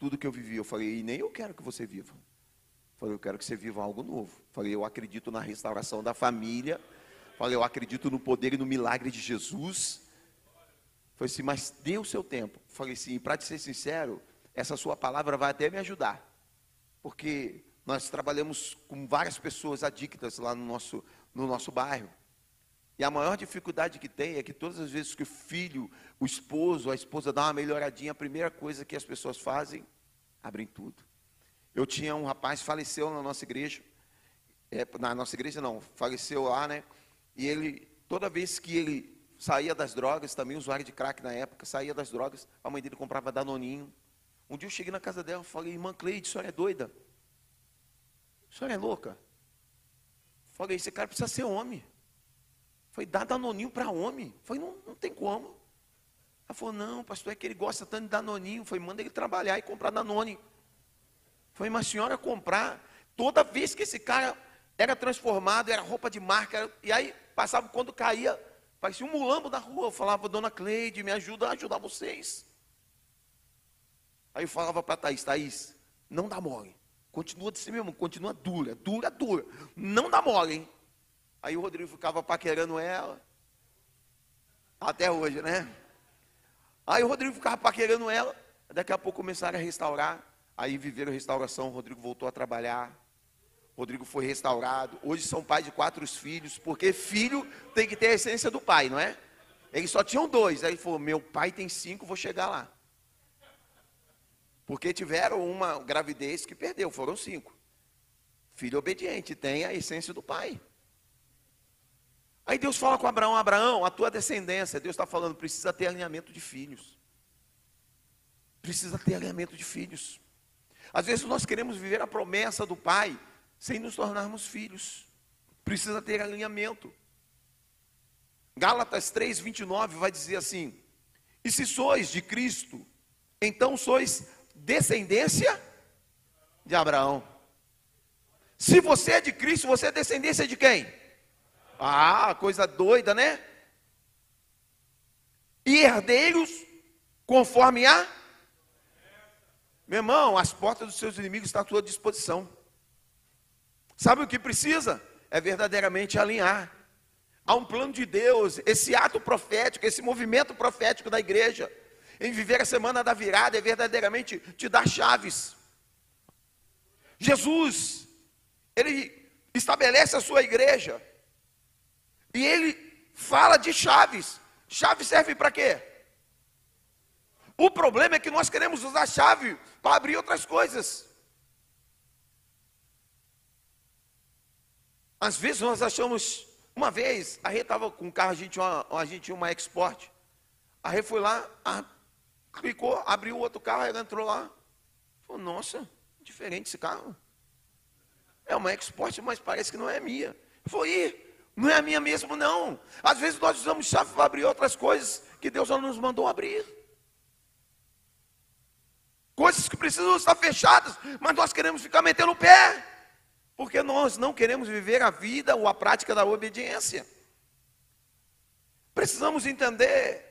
Tudo que eu vivi, eu falei, e nem eu quero que você viva. Falei, eu quero que você viva algo novo. Falei, eu acredito na restauração da família. Falei, eu acredito no poder e no milagre de Jesus. Falei assim, mas dê o seu tempo. Falei assim, para te ser sincero, essa sua palavra vai até me ajudar. Porque nós trabalhamos com várias pessoas adictas lá no nosso, no nosso bairro. E a maior dificuldade que tem é que todas as vezes que o filho, o esposo, a esposa dá uma melhoradinha, a primeira coisa que as pessoas fazem, abrem tudo. Eu tinha um rapaz, faleceu na nossa igreja, é, na nossa igreja não, faleceu lá, né? E ele, toda vez que ele saía das drogas, também usuário de crack na época, saía das drogas, a mãe dele comprava danoninho. Um dia eu cheguei na casa dela e falei, irmã Cleide, a senhora é doida? A senhora é louca? Falei, esse cara precisa ser homem. Foi dar danoninho para homem. Foi, não, não tem como. Ela falou, não, pastor, é que ele gosta tanto de danoninho. Foi, manda ele trabalhar e comprar danone. Foi uma senhora comprar. Toda vez que esse cara era transformado, era roupa de marca. E aí, passava quando caía, parecia um mulambo na rua. Eu falava, dona Cleide, me ajuda a ajudar vocês. Aí eu falava para Thaís, Thaís, não dá mole. Continua de si mesmo, continua dura, dura, dura. Não dá mole, hein? Aí o Rodrigo ficava paquerando ela. Até hoje, né? Aí o Rodrigo ficava paquerando ela. Daqui a pouco começaram a restaurar. Aí viveram restauração. O Rodrigo voltou a trabalhar. O Rodrigo foi restaurado. Hoje são pai de quatro filhos. Porque filho tem que ter a essência do pai, não é? Eles só tinham dois. Aí ele falou: Meu pai tem cinco, vou chegar lá. Porque tiveram uma gravidez que perdeu, foram cinco. Filho obediente, tem a essência do pai. Aí Deus fala com Abraão: Abraão, a tua descendência, Deus está falando, precisa ter alinhamento de filhos. Precisa ter alinhamento de filhos. Às vezes nós queremos viver a promessa do Pai sem nos tornarmos filhos. Precisa ter alinhamento. Gálatas 3, 29 vai dizer assim: E se sois de Cristo, então sois descendência de Abraão. Se você é de Cristo, você é descendência de quem? Ah, coisa doida, né? E herdeiros conforme a. Meu irmão, as portas dos seus inimigos estão à tua disposição. Sabe o que precisa? É verdadeiramente alinhar. Há um plano de Deus, esse ato profético, esse movimento profético da igreja, em viver a semana da virada, é verdadeiramente te dar chaves. Jesus, ele estabelece a sua igreja, e ele fala de chaves. Chave serve para quê? O problema é que nós queremos usar chave para abrir outras coisas. Às vezes nós achamos. Uma vez, a Rê estava com um carro, a gente tinha uma, a gente uma Export. A Rê foi lá, a, clicou, abriu outro carro, ela entrou lá. Falou, nossa, diferente esse carro. É uma Export, mas parece que não é minha. Foi, não é a minha mesmo, não. Às vezes nós usamos chave para abrir outras coisas que Deus não nos mandou abrir. Coisas que precisam estar fechadas, mas nós queremos ficar metendo o pé. Porque nós não queremos viver a vida ou a prática da obediência. Precisamos entender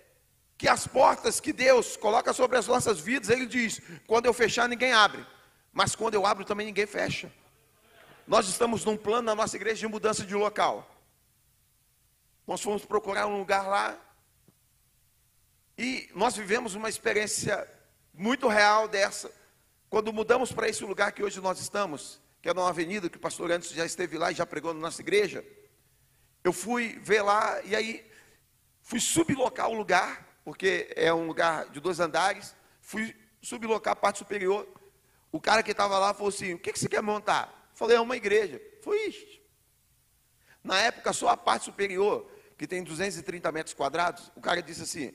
que as portas que Deus coloca sobre as nossas vidas, Ele diz: quando eu fechar, ninguém abre, mas quando eu abro, também ninguém fecha. Nós estamos num plano na nossa igreja de mudança de local. Nós fomos procurar um lugar lá e nós vivemos uma experiência muito real dessa. Quando mudamos para esse lugar que hoje nós estamos, que é numa avenida que o pastor antes já esteve lá e já pregou na nossa igreja, eu fui ver lá e aí fui sublocar o lugar, porque é um lugar de dois andares, fui sublocar a parte superior. O cara que estava lá falou assim: O que, que você quer montar? Falei: É uma igreja. Foi isso. Na época, só a parte superior que tem 230 metros quadrados, o cara disse assim: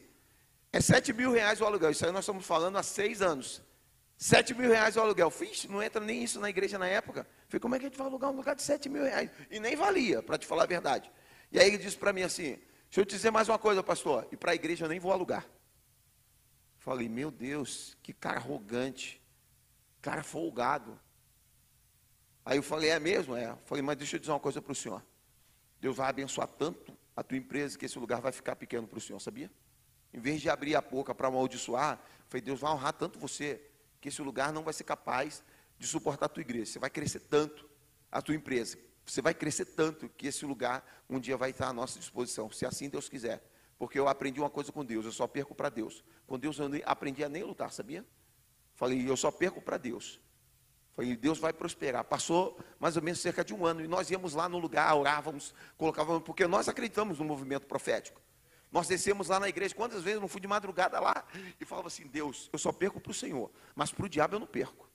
é 7 mil reais o aluguel. Isso aí nós estamos falando há seis anos. 7 mil reais o aluguel. Fiz, não entra nem isso na igreja na época. Falei, como é que a gente vai alugar um lugar de 7 mil reais? E nem valia, para te falar a verdade. E aí ele disse para mim assim: deixa eu te dizer mais uma coisa, pastor. E para a igreja eu nem vou alugar. Falei, meu Deus, que cara arrogante. Cara folgado. Aí eu falei, é mesmo? É. Falei, mas deixa eu dizer uma coisa para o senhor. Deus vai abençoar tanto a tua empresa que esse lugar vai ficar pequeno para o Senhor, sabia? Em vez de abrir a boca para amaldiçoar, foi Deus vai honrar tanto você, que esse lugar não vai ser capaz de suportar a tua igreja. Você vai crescer tanto, a tua empresa. Você vai crescer tanto que esse lugar um dia vai estar à nossa disposição, se assim Deus quiser. Porque eu aprendi uma coisa com Deus, eu só perco para Deus. Com Deus eu aprendi a nem lutar, sabia? Falei, eu só perco para Deus. Falei, Deus vai prosperar. Passou mais ou menos cerca de um ano e nós íamos lá no lugar, orávamos, colocávamos, porque nós acreditamos no movimento profético. Nós descemos lá na igreja. Quantas vezes eu não fui de madrugada lá e falava assim: Deus, eu só perco para o Senhor, mas para o diabo eu não perco.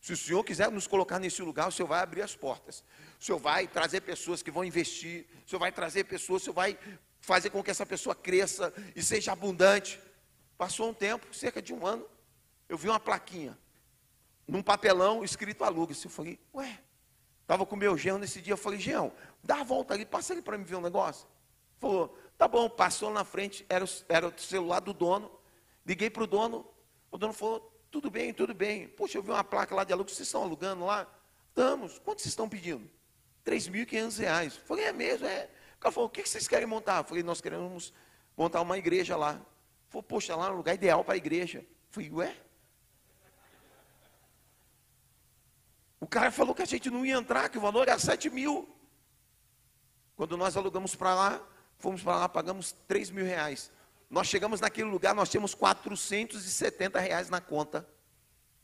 Se o Senhor quiser nos colocar nesse lugar, o Senhor vai abrir as portas. O Senhor vai trazer pessoas que vão investir. O Senhor vai trazer pessoas, o Senhor vai fazer com que essa pessoa cresça e seja abundante. Passou um tempo, cerca de um ano, eu vi uma plaquinha num papelão escrito aluga-se. Eu falei, ué, estava com meu genro nesse dia, eu falei, Geão, dá a volta ali, passa ali para me ver um negócio. Falou, tá bom, passou na frente, era era o celular do dono, liguei para o dono, o dono falou, tudo bem, tudo bem. Poxa, eu vi uma placa lá de aluguel, vocês estão alugando lá? Estamos, quanto vocês estão pedindo? 3.500 reais. Falei, é mesmo, é. O cara falou, o que vocês querem montar? Falei, nós queremos montar uma igreja lá. Falei, poxa, lá é um lugar ideal para a igreja. Falei, ué? O cara falou que a gente não ia entrar, que o valor era 7 mil. Quando nós alugamos para lá, fomos para lá, pagamos 3 mil reais. Nós chegamos naquele lugar, nós tínhamos 470 reais na conta.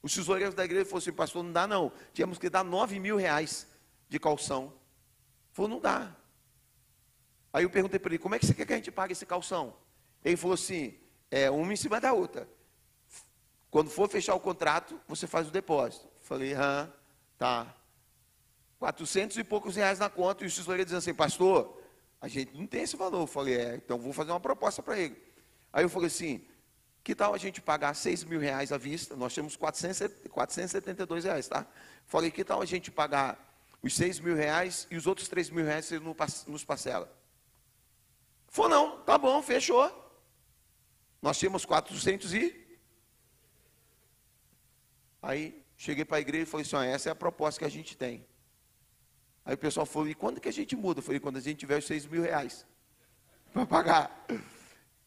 Os tesoureiros da igreja falaram assim, pastor, não dá não. Tínhamos que dar 9 mil reais de calção. Falou, não dá. Aí eu perguntei para ele, como é que você quer que a gente pague esse calção? Ele falou assim, é uma em cima da outra. Quando for fechar o contrato, você faz o depósito. Falei, ah, Tá. 400 e poucos reais na conta. E o tesoureiro dizendo assim, pastor, a gente não tem esse valor. Eu falei, é, então vou fazer uma proposta para ele. Aí eu falei assim, que tal a gente pagar 6 mil reais à vista? Nós temos 400, 472 reais, tá? Falei, que tal a gente pagar os 6 mil reais e os outros 3 mil reais você nos parcela? Falou, não, tá bom, fechou. Nós tínhamos 400 e... Aí Cheguei para a igreja e falei assim: essa é a proposta que a gente tem. Aí o pessoal falou: e quando que a gente muda? Eu falei: quando a gente tiver os seis mil reais para pagar.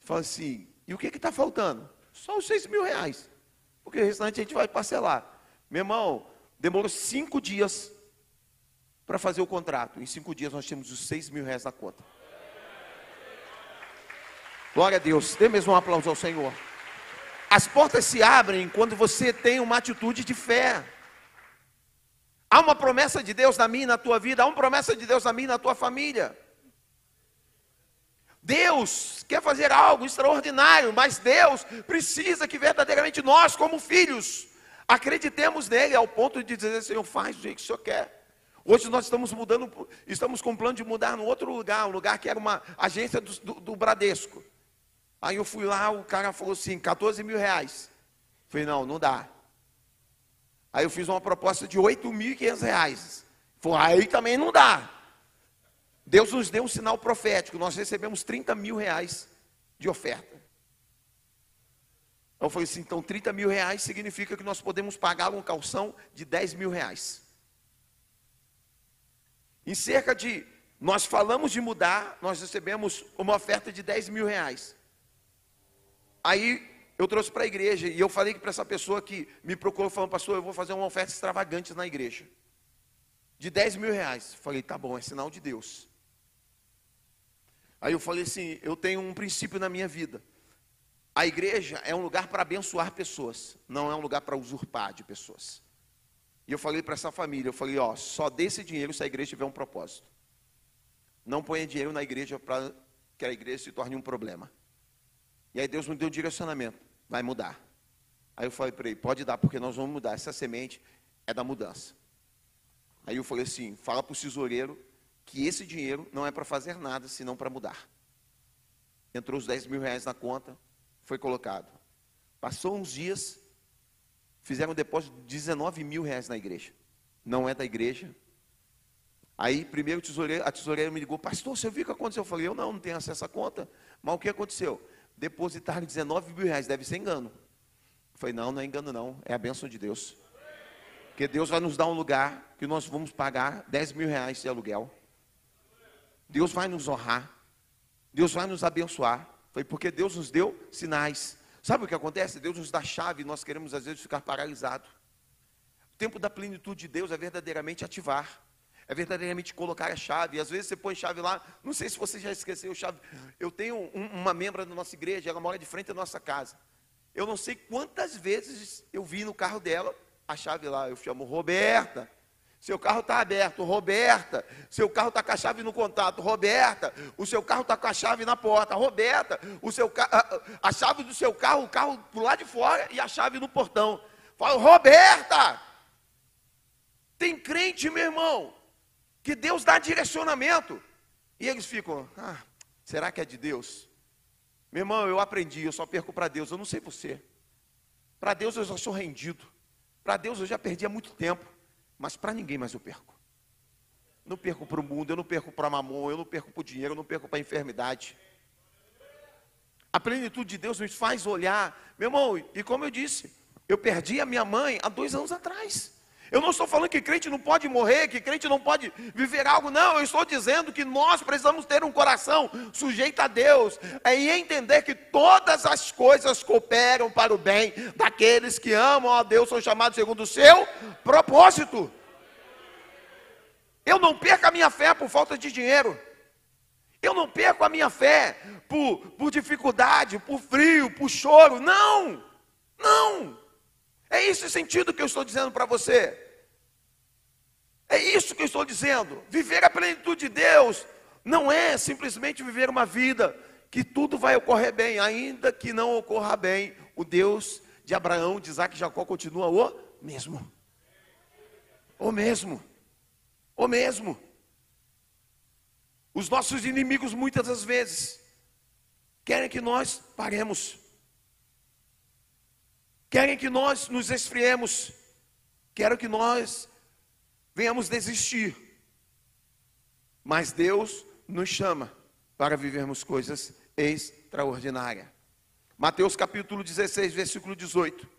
Falei assim: e o que está faltando? Só os seis mil reais. Porque o restante a gente vai parcelar. Meu irmão, demorou cinco dias para fazer o contrato. Em cinco dias nós temos os seis mil reais na conta. Glória a Deus. Dê mesmo um aplauso ao Senhor. As portas se abrem quando você tem uma atitude de fé. Há uma promessa de Deus na minha e na tua vida, há uma promessa de Deus na minha e na tua família. Deus quer fazer algo extraordinário, mas Deus precisa que verdadeiramente nós, como filhos, acreditemos nele ao ponto de dizer: Senhor, faz do jeito que o Senhor quer. Hoje nós estamos mudando, estamos com um plano de mudar no outro lugar, um lugar que era uma agência do, do, do Bradesco. Aí eu fui lá, o cara falou assim, 14 mil reais. Falei, não, não dá. Aí eu fiz uma proposta de 8.500 reais. Falei, aí também não dá. Deus nos deu um sinal profético, nós recebemos 30 mil reais de oferta. Eu falei assim, então 30 mil reais significa que nós podemos pagar um calção de 10 mil reais. Em cerca de, nós falamos de mudar, nós recebemos uma oferta de 10 mil reais. Aí eu trouxe para a igreja e eu falei para essa pessoa que me procurou, falando, pastor, eu vou fazer uma oferta extravagante na igreja. De 10 mil reais. Falei, tá bom, é sinal de Deus. Aí eu falei assim, eu tenho um princípio na minha vida. A igreja é um lugar para abençoar pessoas, não é um lugar para usurpar de pessoas. E eu falei para essa família, eu falei, ó, só dê esse dinheiro se a igreja tiver um propósito. Não ponha dinheiro na igreja para que a igreja se torne um problema. E aí Deus me deu um direcionamento, vai mudar. Aí eu falei para ele, pode dar, porque nós vamos mudar. Essa semente é da mudança. Aí eu falei assim, fala para o tesoureiro que esse dinheiro não é para fazer nada, senão para mudar. Entrou os 10 mil reais na conta, foi colocado. Passou uns dias, fizeram um depósito de 19 mil reais na igreja. Não é da igreja. Aí, primeiro, a tesoureira me ligou, pastor, você viu o que aconteceu? Eu falei, eu não, não tenho acesso à conta. Mas o que aconteceu? Depositaram 19 mil reais, deve ser engano. Eu falei, não, não é engano não, é a bênção de Deus. Porque Deus vai nos dar um lugar que nós vamos pagar 10 mil reais de aluguel. Deus vai nos honrar. Deus vai nos abençoar. Foi porque Deus nos deu sinais. Sabe o que acontece? Deus nos dá chave e nós queremos às vezes ficar paralisados. O tempo da plenitude de Deus é verdadeiramente ativar é verdadeiramente colocar a chave. Às vezes você põe chave lá, não sei se você já esqueceu chave. Eu tenho um, uma membra da nossa igreja, ela mora de frente à nossa casa. Eu não sei quantas vezes eu vi no carro dela a chave lá. Eu chamo Roberta. Seu carro está aberto, Roberta. Seu carro está com a chave no contato, Roberta. O seu carro está com a chave na porta, Roberta. O seu a, a chave do seu carro, o carro por lá de fora e a chave no portão. Falo, Roberta. Tem crente, meu irmão, que Deus dá direcionamento. E eles ficam, ah, será que é de Deus? Meu irmão, eu aprendi, eu só perco para Deus, eu não sei você. Para Deus eu já sou rendido. Para Deus eu já perdi há muito tempo. Mas para ninguém mais eu perco. Não perco para o mundo, eu não perco para mamon, eu não perco para o dinheiro, eu não perco para a enfermidade. A plenitude de Deus nos faz olhar. Meu irmão, e como eu disse, eu perdi a minha mãe há dois anos atrás. Eu não estou falando que crente não pode morrer, que crente não pode viver algo, não. Eu estou dizendo que nós precisamos ter um coração sujeito a Deus e entender que todas as coisas cooperam para o bem daqueles que amam a Deus, são chamados segundo o seu propósito. Eu não perco a minha fé por falta de dinheiro. Eu não perco a minha fé por, por dificuldade, por frio, por choro. Não, não. É esse o sentido que eu estou dizendo para você. É isso que eu estou dizendo. Viver a plenitude de Deus não é simplesmente viver uma vida que tudo vai ocorrer bem, ainda que não ocorra bem. O Deus de Abraão, de Isaac e Jacó continua o mesmo. O mesmo. O mesmo. Os nossos inimigos muitas das vezes querem que nós paremos querem que nós nos esfriemos, querem que nós venhamos desistir. Mas Deus nos chama para vivermos coisas extraordinárias. Mateus capítulo 16, versículo 18.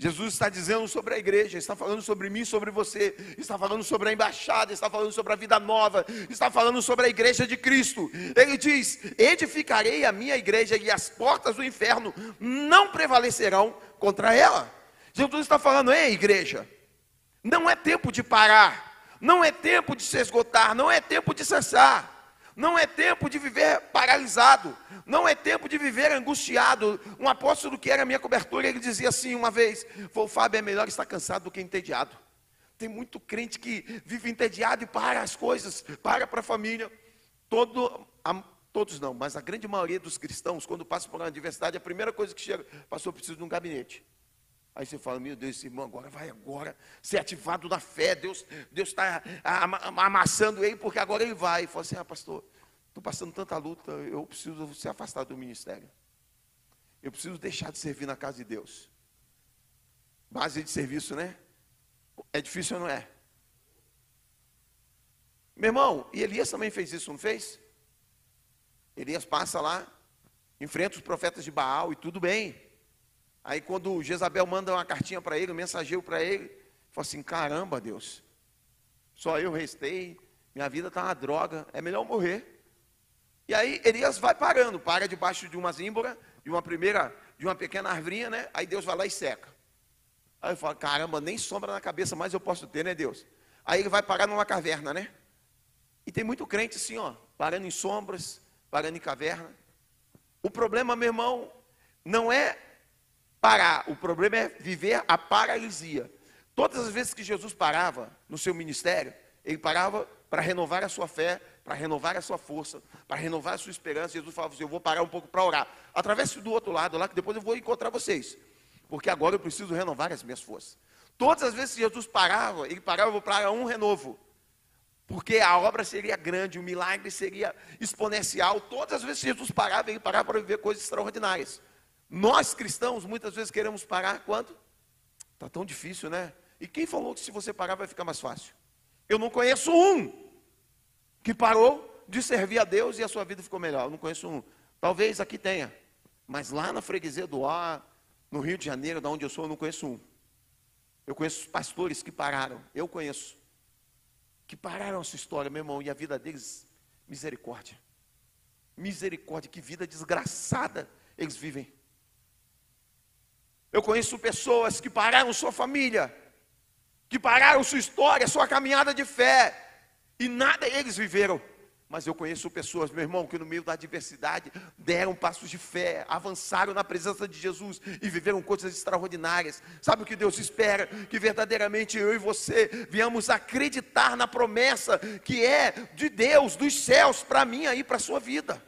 Jesus está dizendo sobre a igreja, está falando sobre mim, sobre você, está falando sobre a embaixada, está falando sobre a vida nova, está falando sobre a igreja de Cristo. Ele diz: Edificarei a minha igreja e as portas do inferno não prevalecerão contra ela. Jesus está falando, ei, igreja, não é tempo de parar, não é tempo de se esgotar, não é tempo de cessar. Não é tempo de viver paralisado, não é tempo de viver angustiado. Um apóstolo que era minha cobertura, ele dizia assim uma vez: o Fábio, é melhor estar cansado do que entediado. Tem muito crente que vive entediado e para as coisas, para para a família. Todo, a, todos não, mas a grande maioria dos cristãos, quando passam por uma adversidade, a primeira coisa que chega, pastor, preciso de um gabinete. Aí você fala, meu Deus, esse irmão agora vai agora ser ativado na fé, Deus está amassando ele, porque agora ele vai. E fala assim, ah pastor, estou passando tanta luta, eu preciso ser afastado do ministério. Eu preciso deixar de servir na casa de Deus. Base de serviço, né? É difícil ou não é? Meu irmão, e Elias também fez isso, não fez? Elias passa lá, enfrenta os profetas de Baal e tudo bem. Aí quando Jezabel manda uma cartinha para ele, um mensageiro para ele, fala assim: caramba, Deus, só eu restei, minha vida está uma droga, é melhor morrer. E aí Elias vai parando, para debaixo de uma zímbora, de uma primeira, de uma pequena arvrinha, né? Aí Deus vai lá e seca. Aí eu falo, caramba, nem sombra na cabeça mais eu posso ter, né, Deus? Aí ele vai parar numa caverna, né? E tem muito crente assim, ó, parando em sombras, parando em caverna. O problema, meu irmão, não é parar, o problema é viver a paralisia. Todas as vezes que Jesus parava no seu ministério, ele parava para renovar a sua fé, para renovar a sua força, para renovar a sua esperança. Jesus falava assim: Eu vou parar um pouco para orar. Atravesse do outro lado lá, que depois eu vou encontrar vocês, porque agora eu preciso renovar as minhas forças. Todas as vezes que Jesus parava, ele parava para um renovo, porque a obra seria grande, o milagre seria exponencial. Todas as vezes que Jesus parava, ele parava para viver coisas extraordinárias. Nós cristãos muitas vezes queremos parar quando? Está tão difícil, né? E quem falou que se você parar vai ficar mais fácil? Eu não conheço um que parou de servir a Deus e a sua vida ficou melhor. Eu não conheço um. Talvez aqui tenha, mas lá na freguesia do Ar, no Rio de Janeiro, da onde eu sou, eu não conheço um. Eu conheço pastores que pararam, eu conheço, que pararam a sua história, meu irmão, e a vida deles, misericórdia. Misericórdia, que vida desgraçada eles vivem. Eu conheço pessoas que pararam sua família, que pararam sua história, sua caminhada de fé, e nada eles viveram. Mas eu conheço pessoas, meu irmão, que no meio da adversidade deram passos de fé, avançaram na presença de Jesus e viveram coisas extraordinárias. Sabe o que Deus espera? Que verdadeiramente eu e você viemos acreditar na promessa que é de Deus, dos céus, para mim aí, para a sua vida.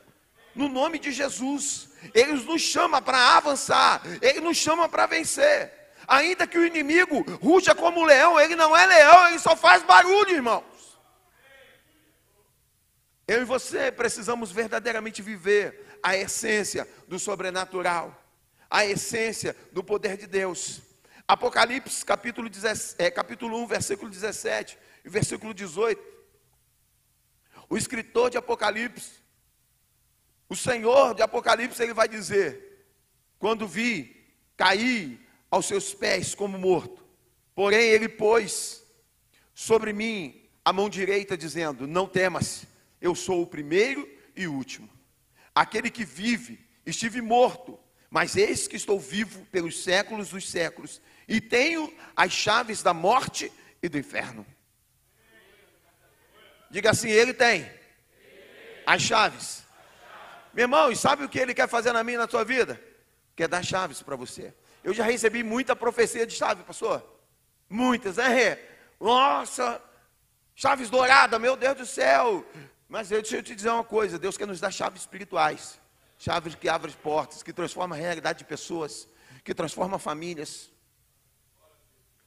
No nome de Jesus. Ele nos chama para avançar, Ele nos chama para vencer. Ainda que o inimigo ruja como leão, ele não é leão, ele só faz barulho, irmão. Eu e você precisamos verdadeiramente viver a essência do sobrenatural, a essência do poder de Deus. Apocalipse, capítulo, 10, é, capítulo 1, versículo 17 e versículo 18. O escritor de Apocalipse, o Senhor de Apocalipse, ele vai dizer: Quando vi, caí aos seus pés como morto. Porém, ele pôs sobre mim a mão direita, dizendo: Não temas eu sou o primeiro e o último. Aquele que vive, estive morto, mas eis que estou vivo pelos séculos dos séculos, e tenho as chaves da morte e do inferno. Diga assim: Ele tem as chaves. Meu irmão, e sabe o que ele quer fazer na minha e na tua vida? Quer dar chaves para você. Eu já recebi muita profecia de chave, pastor. Muitas, né? Nossa, chaves douradas, meu Deus do céu. Mas deixa eu te dizer uma coisa: Deus quer nos dar chaves espirituais, chaves que abrem portas, que transformam a realidade de pessoas, que transformam famílias,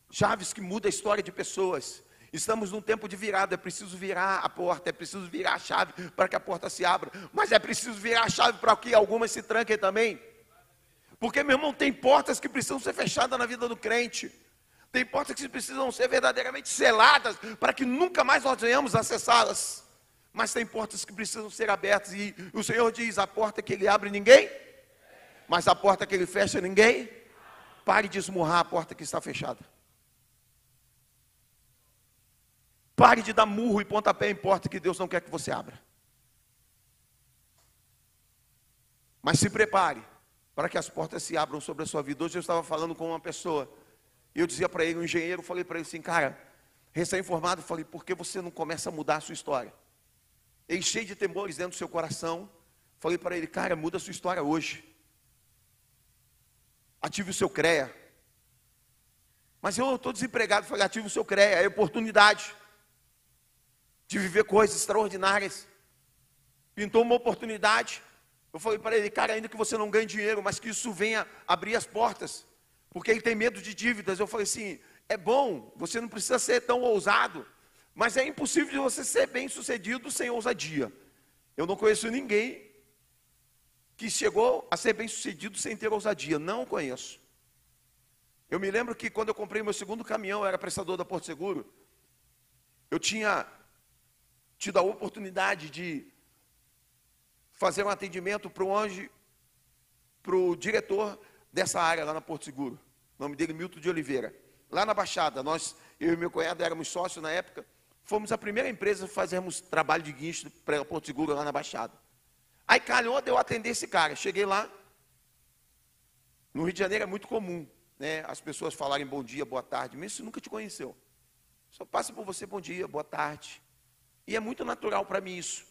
chaves que mudam a história de pessoas. Estamos num tempo de virada, é preciso virar a porta, é preciso virar a chave para que a porta se abra, mas é preciso virar a chave para que algumas se tranquem também. Porque, meu irmão, tem portas que precisam ser fechadas na vida do crente. Tem portas que precisam ser verdadeiramente seladas para que nunca mais nós venhamos acessá-las. Mas tem portas que precisam ser abertas. E o Senhor diz: a porta que Ele abre, ninguém. Mas a porta que Ele fecha, ninguém. Pare de esmurrar a porta que está fechada. Pare de dar murro e pontapé em porta que Deus não quer que você abra. Mas se prepare para que as portas se abram sobre a sua vida. Hoje eu estava falando com uma pessoa. E eu dizia para ele, um engenheiro, falei para ele assim, cara, recém-informado, falei, por que você não começa a mudar a sua história? Ele cheio de temores dentro do seu coração. Falei para ele, cara, muda a sua história hoje. Ative o seu CREA. Mas eu estou desempregado. Falei, ative o seu CREA. É oportunidade de viver coisas extraordinárias. Pintou uma oportunidade. Eu falei para ele, cara, ainda que você não ganhe dinheiro, mas que isso venha abrir as portas. Porque ele tem medo de dívidas. Eu falei assim, é bom, você não precisa ser tão ousado. Mas é impossível de você ser bem sucedido sem ousadia. Eu não conheço ninguém que chegou a ser bem sucedido sem ter ousadia. Não conheço. Eu me lembro que quando eu comprei meu segundo caminhão, eu era prestador da Porto Seguro. Eu tinha tido a oportunidade de fazer um atendimento para onde para o diretor dessa área lá na Porto Seguro. O nome dele Milton de Oliveira. Lá na Baixada, nós, eu e meu cunhado éramos sócios na época. Fomos a primeira empresa a fazermos trabalho de guincho para Porto Seguro lá na Baixada. Aí calhou de eu atender esse cara. Cheguei lá. No Rio de Janeiro é muito comum, né? As pessoas falarem bom dia, boa tarde, mesmo se nunca te conheceu. Só passa por você bom dia, boa tarde. E é muito natural para mim isso.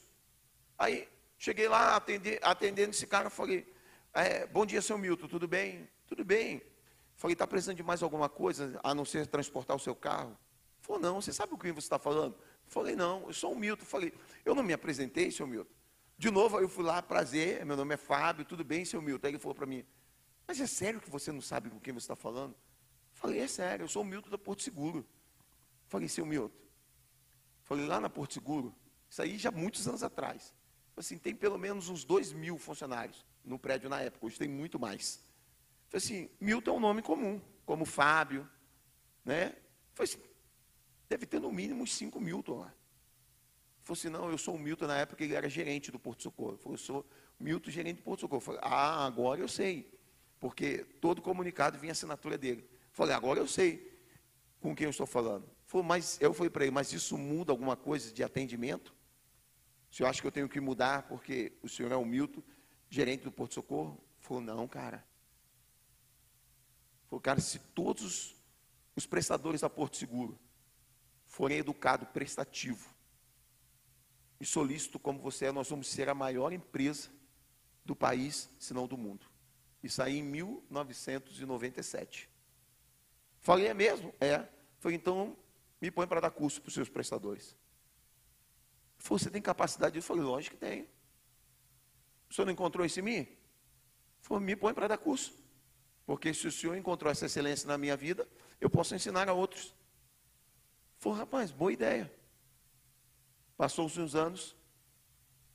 Aí cheguei lá atender, atendendo esse cara, falei, é, bom dia, seu Milton, tudo bem? Tudo bem. Falei, está precisando de mais alguma coisa, a não ser transportar o seu carro? Falou, não, você sabe o que você está falando? Falei, não, eu sou o Milton. Falei, eu não me apresentei, seu Milton. De novo, eu fui lá, prazer, meu nome é Fábio, tudo bem, seu Milton? Aí ele falou para mim, mas é sério que você não sabe com quem você está falando? Falei, é sério, eu sou o Milton da Porto Seguro. Falei, seu Milton. Falei, lá na Porto Seguro, isso aí já muitos anos atrás. Assim, tem pelo menos uns dois mil funcionários no prédio na época, hoje tem muito mais. Falei assim, Milton é um nome comum, como Fábio, né? Falei assim, Deve ter no mínimo uns 5 Milton lá. Falei assim, não, eu sou o Milton, na época ele era gerente do Porto Socorro. Falei, eu sou Milton, gerente do Porto Socorro. Falei, ah, agora eu sei. Porque todo comunicado vinha assinatura dele. Falei, agora eu sei com quem eu estou falando. Falei, mas eu falei para ele, mas isso muda alguma coisa de atendimento? O senhor acha que eu tenho que mudar porque o senhor é o Milton, gerente do Porto Socorro? Falei, não, cara. Falei, cara, se todos os prestadores da Porto Seguro forem educado prestativo, e solícito como você é, nós vamos ser a maior empresa do país, se não do mundo. Isso aí em 1997. Falei, é mesmo? É. Falei, então me põe para dar curso para os seus prestadores. Falei, você tem capacidade? Eu falei, lógico que tenho. O senhor não encontrou isso em mim? Falei, me põe para dar curso. Porque se o senhor encontrou essa excelência na minha vida, eu posso ensinar a outros. Falei, rapaz, boa ideia. Passou-se uns anos,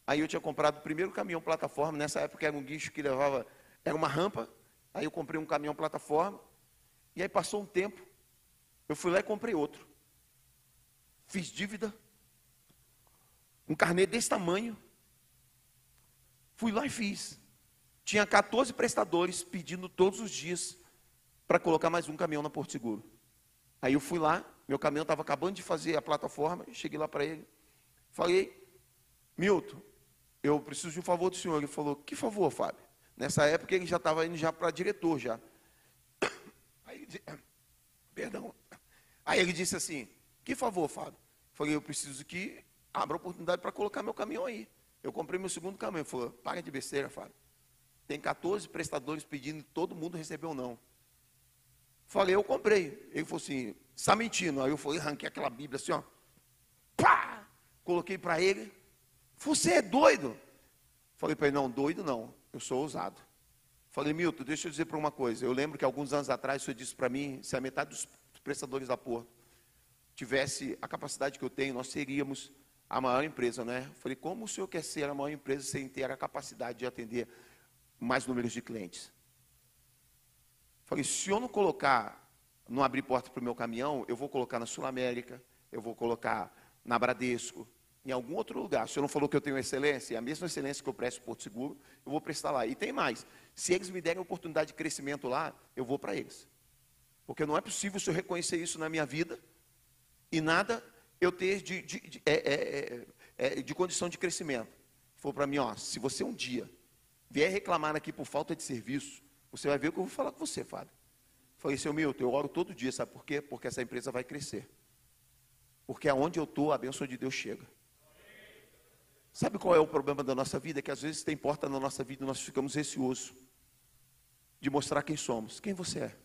aí eu tinha comprado o primeiro caminhão plataforma, nessa época era um guincho que levava, era uma rampa, aí eu comprei um caminhão plataforma, e aí passou um tempo, eu fui lá e comprei outro. Fiz dívida, um carnê desse tamanho, fui lá e fiz. Tinha 14 prestadores pedindo todos os dias para colocar mais um caminhão na Porto Seguro. Aí eu fui lá, meu caminhão estava acabando de fazer a plataforma, cheguei lá para ele, falei, Milton, eu preciso de um favor do senhor. Ele falou, que favor, Fábio? Nessa época ele já estava indo já para diretor já. Aí perdão. Aí ele disse assim, que favor, Fábio? Falei, eu preciso que abra oportunidade para colocar meu caminhão aí. Eu comprei meu segundo caminhão. Falou, para de besteira, Fábio. Tem 14 prestadores pedindo, todo mundo recebeu não. Falei, eu comprei. Ele falou assim, está mentindo. Aí eu falei, arranquei aquela Bíblia assim, ó. Pá! Coloquei para ele. Você é doido? Falei para ele, não, doido não. Eu sou ousado. Falei, Milton, deixa eu dizer para uma coisa. Eu lembro que alguns anos atrás o senhor disse para mim, se a metade dos prestadores da Porto tivesse a capacidade que eu tenho, nós seríamos a maior empresa, né? Falei, como o senhor quer ser a maior empresa sem ter a capacidade de atender mais números de clientes? Falei, se eu não colocar, não abrir porta para o meu caminhão, eu vou colocar na Sul América, eu vou colocar na Bradesco, em algum outro lugar. O senhor não falou que eu tenho excelência, é a mesma excelência que eu presto Porto Seguro, eu vou prestar lá. E tem mais, se eles me derem oportunidade de crescimento lá, eu vou para eles. Porque não é possível o senhor reconhecer isso na minha vida e nada eu ter de, de, de, é, é, é, é de condição de crescimento. Falou para mim, ó, se você um dia vier reclamar aqui por falta de serviço, você vai ver o que eu vou falar com você, Fábio. Falei, seu Milton, eu oro todo dia, sabe por quê? Porque essa empresa vai crescer. Porque aonde eu estou, a bênção de Deus chega. Sabe qual é o problema da nossa vida? É que às vezes tem porta na nossa vida e nós ficamos receosos de mostrar quem somos. Quem você é?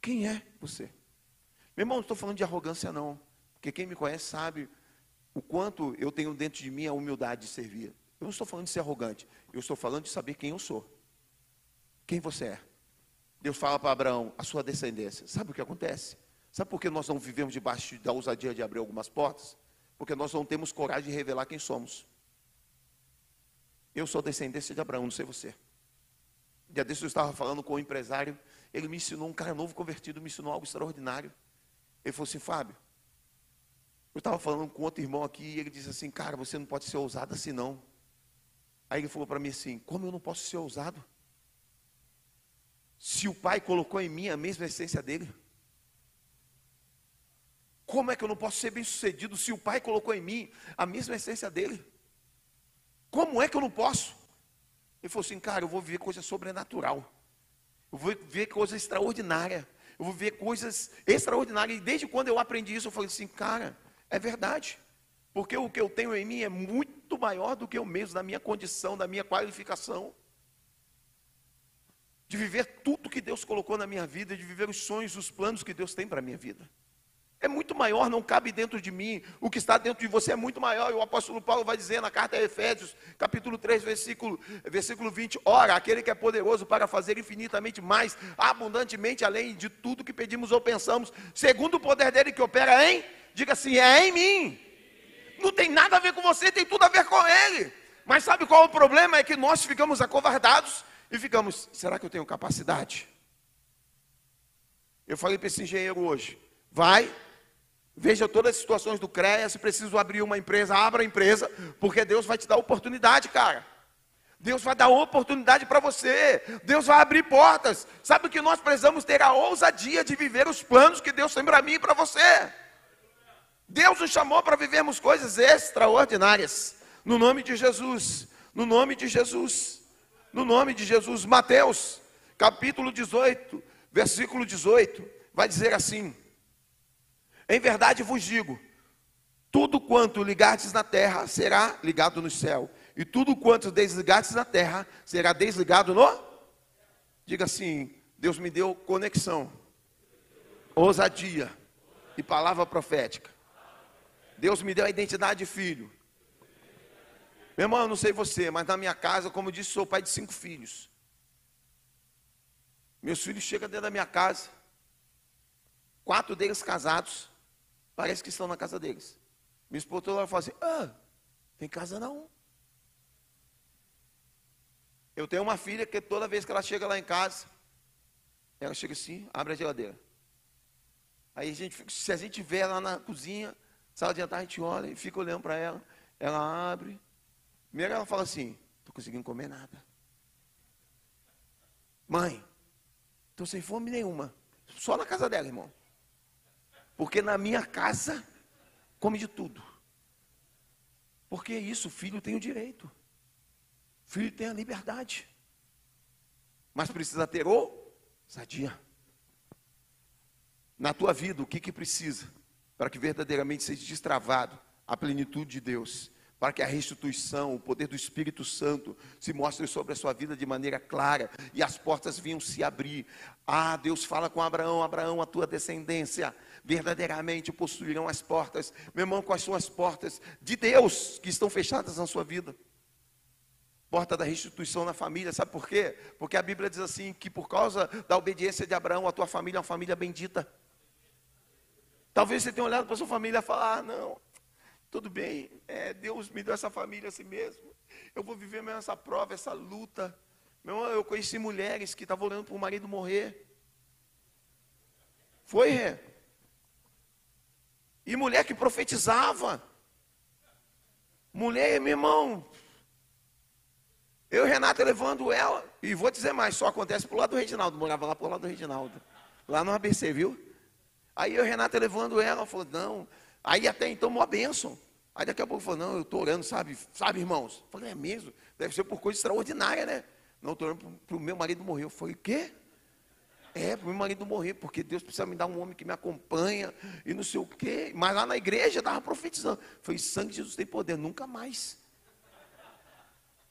Quem é você? Meu irmão, não estou falando de arrogância, não. Porque quem me conhece sabe o quanto eu tenho dentro de mim a humildade de servir. Eu não estou falando de ser arrogante. Eu estou falando de saber quem eu sou. Quem você é. Deus fala para Abraão, a sua descendência. Sabe o que acontece? Sabe por que nós não vivemos debaixo da ousadia de abrir algumas portas? Porque nós não temos coragem de revelar quem somos. Eu sou descendência de Abraão, não sei você. Dia desse eu estava falando com um empresário, ele me ensinou, um cara novo convertido, me ensinou algo extraordinário. Ele falou assim, Fábio, eu estava falando com outro irmão aqui e ele disse assim, cara, você não pode ser ousado assim não. Aí ele falou para mim assim, como eu não posso ser ousado? Se o pai colocou em mim a mesma essência dele. Como é que eu não posso ser bem sucedido se o pai colocou em mim a mesma essência dele? Como é que eu não posso? Ele falou assim, cara, eu vou viver coisa sobrenatural. Eu vou ver coisa extraordinária eu vou ver coisas extraordinárias. E desde quando eu aprendi isso, eu falei assim, cara, é verdade. Porque o que eu tenho em mim é muito maior do que eu mesmo, da minha condição, da minha qualificação. De viver tudo que Deus colocou na minha vida, de viver os sonhos, os planos que Deus tem para a minha vida é muito maior, não cabe dentro de mim. O que está dentro de você é muito maior. E o apóstolo Paulo vai dizer na carta a Efésios, capítulo 3, versículo, versículo 20: Ora, aquele que é poderoso para fazer infinitamente mais, abundantemente, além de tudo que pedimos ou pensamos, segundo o poder dele que opera em, diga assim, é em mim. Não tem nada a ver com você, tem tudo a ver com ele. Mas sabe qual é o problema? É que nós ficamos acovardados e ficamos, será que eu tenho capacidade? Eu falei para esse engenheiro hoje, vai Veja todas as situações do CREA, se preciso abrir uma empresa, abra a empresa, porque Deus vai te dar oportunidade, cara. Deus vai dar oportunidade para você. Deus vai abrir portas. Sabe o que nós precisamos ter a ousadia de viver os planos que Deus tem para mim e para você. Deus nos chamou para vivermos coisas extraordinárias. No nome de Jesus. No nome de Jesus. No nome de Jesus. Mateus, capítulo 18, versículo 18, vai dizer assim: em verdade vos digo: Tudo quanto ligardes na terra será ligado no céu, e tudo quanto desligardes na terra será desligado no. Diga assim: Deus me deu conexão, ousadia e palavra profética. Deus me deu a identidade de filho. Meu irmão, eu não sei você, mas na minha casa, como eu disse, sou pai de cinco filhos. Meus filhos chegam dentro da minha casa, quatro deles casados, parece que estão na casa deles. Minha esposa toda hora fala assim: ah, tem casa não. Eu tenho uma filha que toda vez que ela chega lá em casa, ela chega assim, abre a geladeira. Aí a gente, se a gente vê ela na cozinha, sala de jantar, a gente olha e fica olhando para ela. Ela abre. Primeiro ela fala assim: estou conseguindo comer nada. Mãe, estou sem fome nenhuma. Só na casa dela, irmão. Porque na minha casa come de tudo. Porque é isso, o filho tem o direito. O filho tem a liberdade. Mas precisa ter ousadia. Na tua vida, o que, que precisa para que verdadeiramente seja destravado a plenitude de Deus? Para que a restituição, o poder do Espírito Santo se mostre sobre a sua vida de maneira clara e as portas vinham se abrir. Ah, Deus fala com Abraão: Abraão, a tua descendência verdadeiramente possuirão as portas. Meu irmão, quais são as portas de Deus que estão fechadas na sua vida? Porta da restituição na família, sabe por quê? Porque a Bíblia diz assim: que por causa da obediência de Abraão, a tua família é uma família bendita. Talvez você tenha olhado para a sua família e falar: ah, não, tudo bem, é, Deus me deu essa família assim mesmo. Eu vou viver mesmo essa prova, essa luta. Meu eu conheci mulheres que estavam olhando para o marido morrer. Foi, Rê? E mulher que profetizava. Mulher, meu irmão. Eu e Renata levando ela. E vou dizer mais, só acontece pro lado do Reginaldo. Morava lá pro lado do Reginaldo. Lá no ABC, viu? Aí eu e Renata levando ela, falou, não, Aí até então, uma bênção. Aí daqui a pouco falou, não, eu estou orando, sabe, sabe, irmãos? Eu falei, é mesmo? Deve ser por coisa extraordinária, né? Não, estou orando para o meu marido morrer. Eu falei, o quê? É, para o meu marido morrer, porque Deus precisa me dar um homem que me acompanha e não sei o quê. Mas lá na igreja estava profetizando. Foi sangue de Jesus tem poder, nunca mais.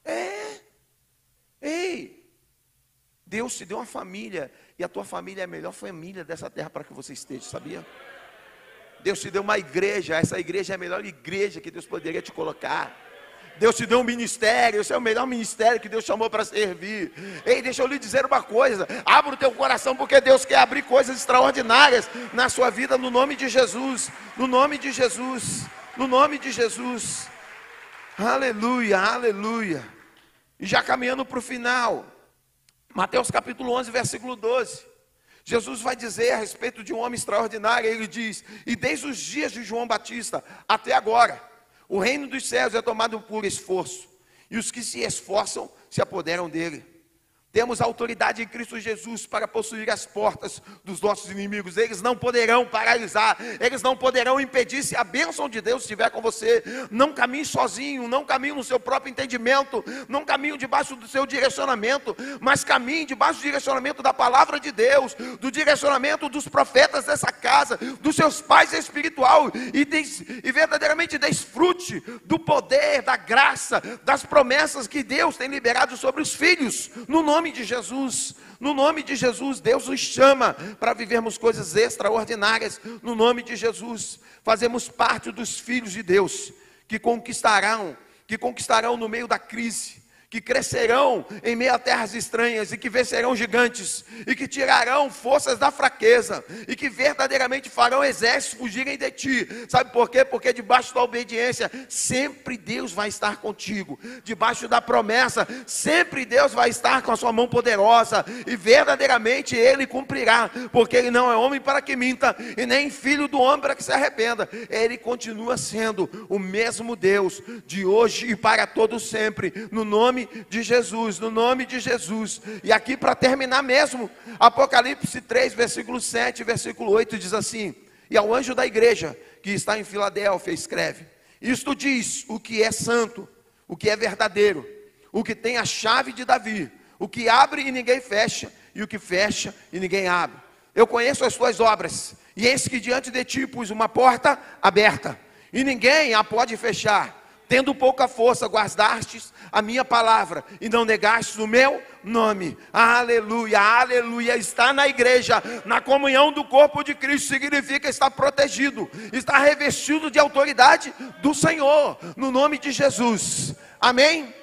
É. Ei, Deus te deu uma família e a tua família é a melhor família dessa terra para que você esteja, sabia? Deus te deu uma igreja, essa igreja é a melhor igreja que Deus poderia te colocar. Deus te deu um ministério, esse é o melhor ministério que Deus chamou para servir. Ei, deixa eu lhe dizer uma coisa: abra o teu coração, porque Deus quer abrir coisas extraordinárias na sua vida, no nome de Jesus. No nome de Jesus. No nome de Jesus. Aleluia, aleluia. E já caminhando para o final, Mateus capítulo 11, versículo 12. Jesus vai dizer a respeito de um homem extraordinário, ele diz: E desde os dias de João Batista até agora, o reino dos céus é tomado por esforço, e os que se esforçam se apoderam dele. Temos autoridade em Cristo Jesus para possuir as portas dos nossos inimigos. Eles não poderão paralisar, eles não poderão impedir se a bênção de Deus estiver com você. Não caminhe sozinho, não caminhe no seu próprio entendimento, não caminhe debaixo do seu direcionamento, mas caminhe debaixo do direcionamento da palavra de Deus, do direcionamento dos profetas dessa casa, dos seus pais espiritual e, des, e verdadeiramente desfrute do poder, da graça, das promessas que Deus tem liberado sobre os filhos, no nome nome de Jesus, no nome de Jesus, Deus nos chama para vivermos coisas extraordinárias. No nome de Jesus, fazemos parte dos filhos de Deus que conquistarão, que conquistarão no meio da crise, que crescerão em meio a terras estranhas e que vencerão gigantes e que tirarão forças da fraqueza e que verdadeiramente farão exércitos fugirem de ti. Sabe por quê? Porque debaixo da obediência sempre Deus vai estar contigo. Debaixo da promessa sempre Deus vai estar com a sua mão poderosa e verdadeiramente ele cumprirá, porque ele não é homem para que minta e nem filho do homem para que se arrependa. Ele continua sendo o mesmo Deus de hoje e para todo sempre. No nome nome de Jesus, no nome de Jesus. E aqui para terminar mesmo, Apocalipse 3, versículo 7, versículo 8 diz assim: E ao anjo da igreja que está em Filadélfia escreve: Isto diz o que é santo, o que é verdadeiro, o que tem a chave de Davi, o que abre e ninguém fecha, e o que fecha e ninguém abre. Eu conheço as tuas obras, e eis que diante de ti pus uma porta aberta e ninguém a pode fechar. Tendo pouca força, guardastes a minha palavra e não negastes o meu nome. Aleluia, aleluia. Está na igreja, na comunhão do corpo de Cristo, significa estar protegido, estar revestido de autoridade do Senhor, no nome de Jesus. Amém?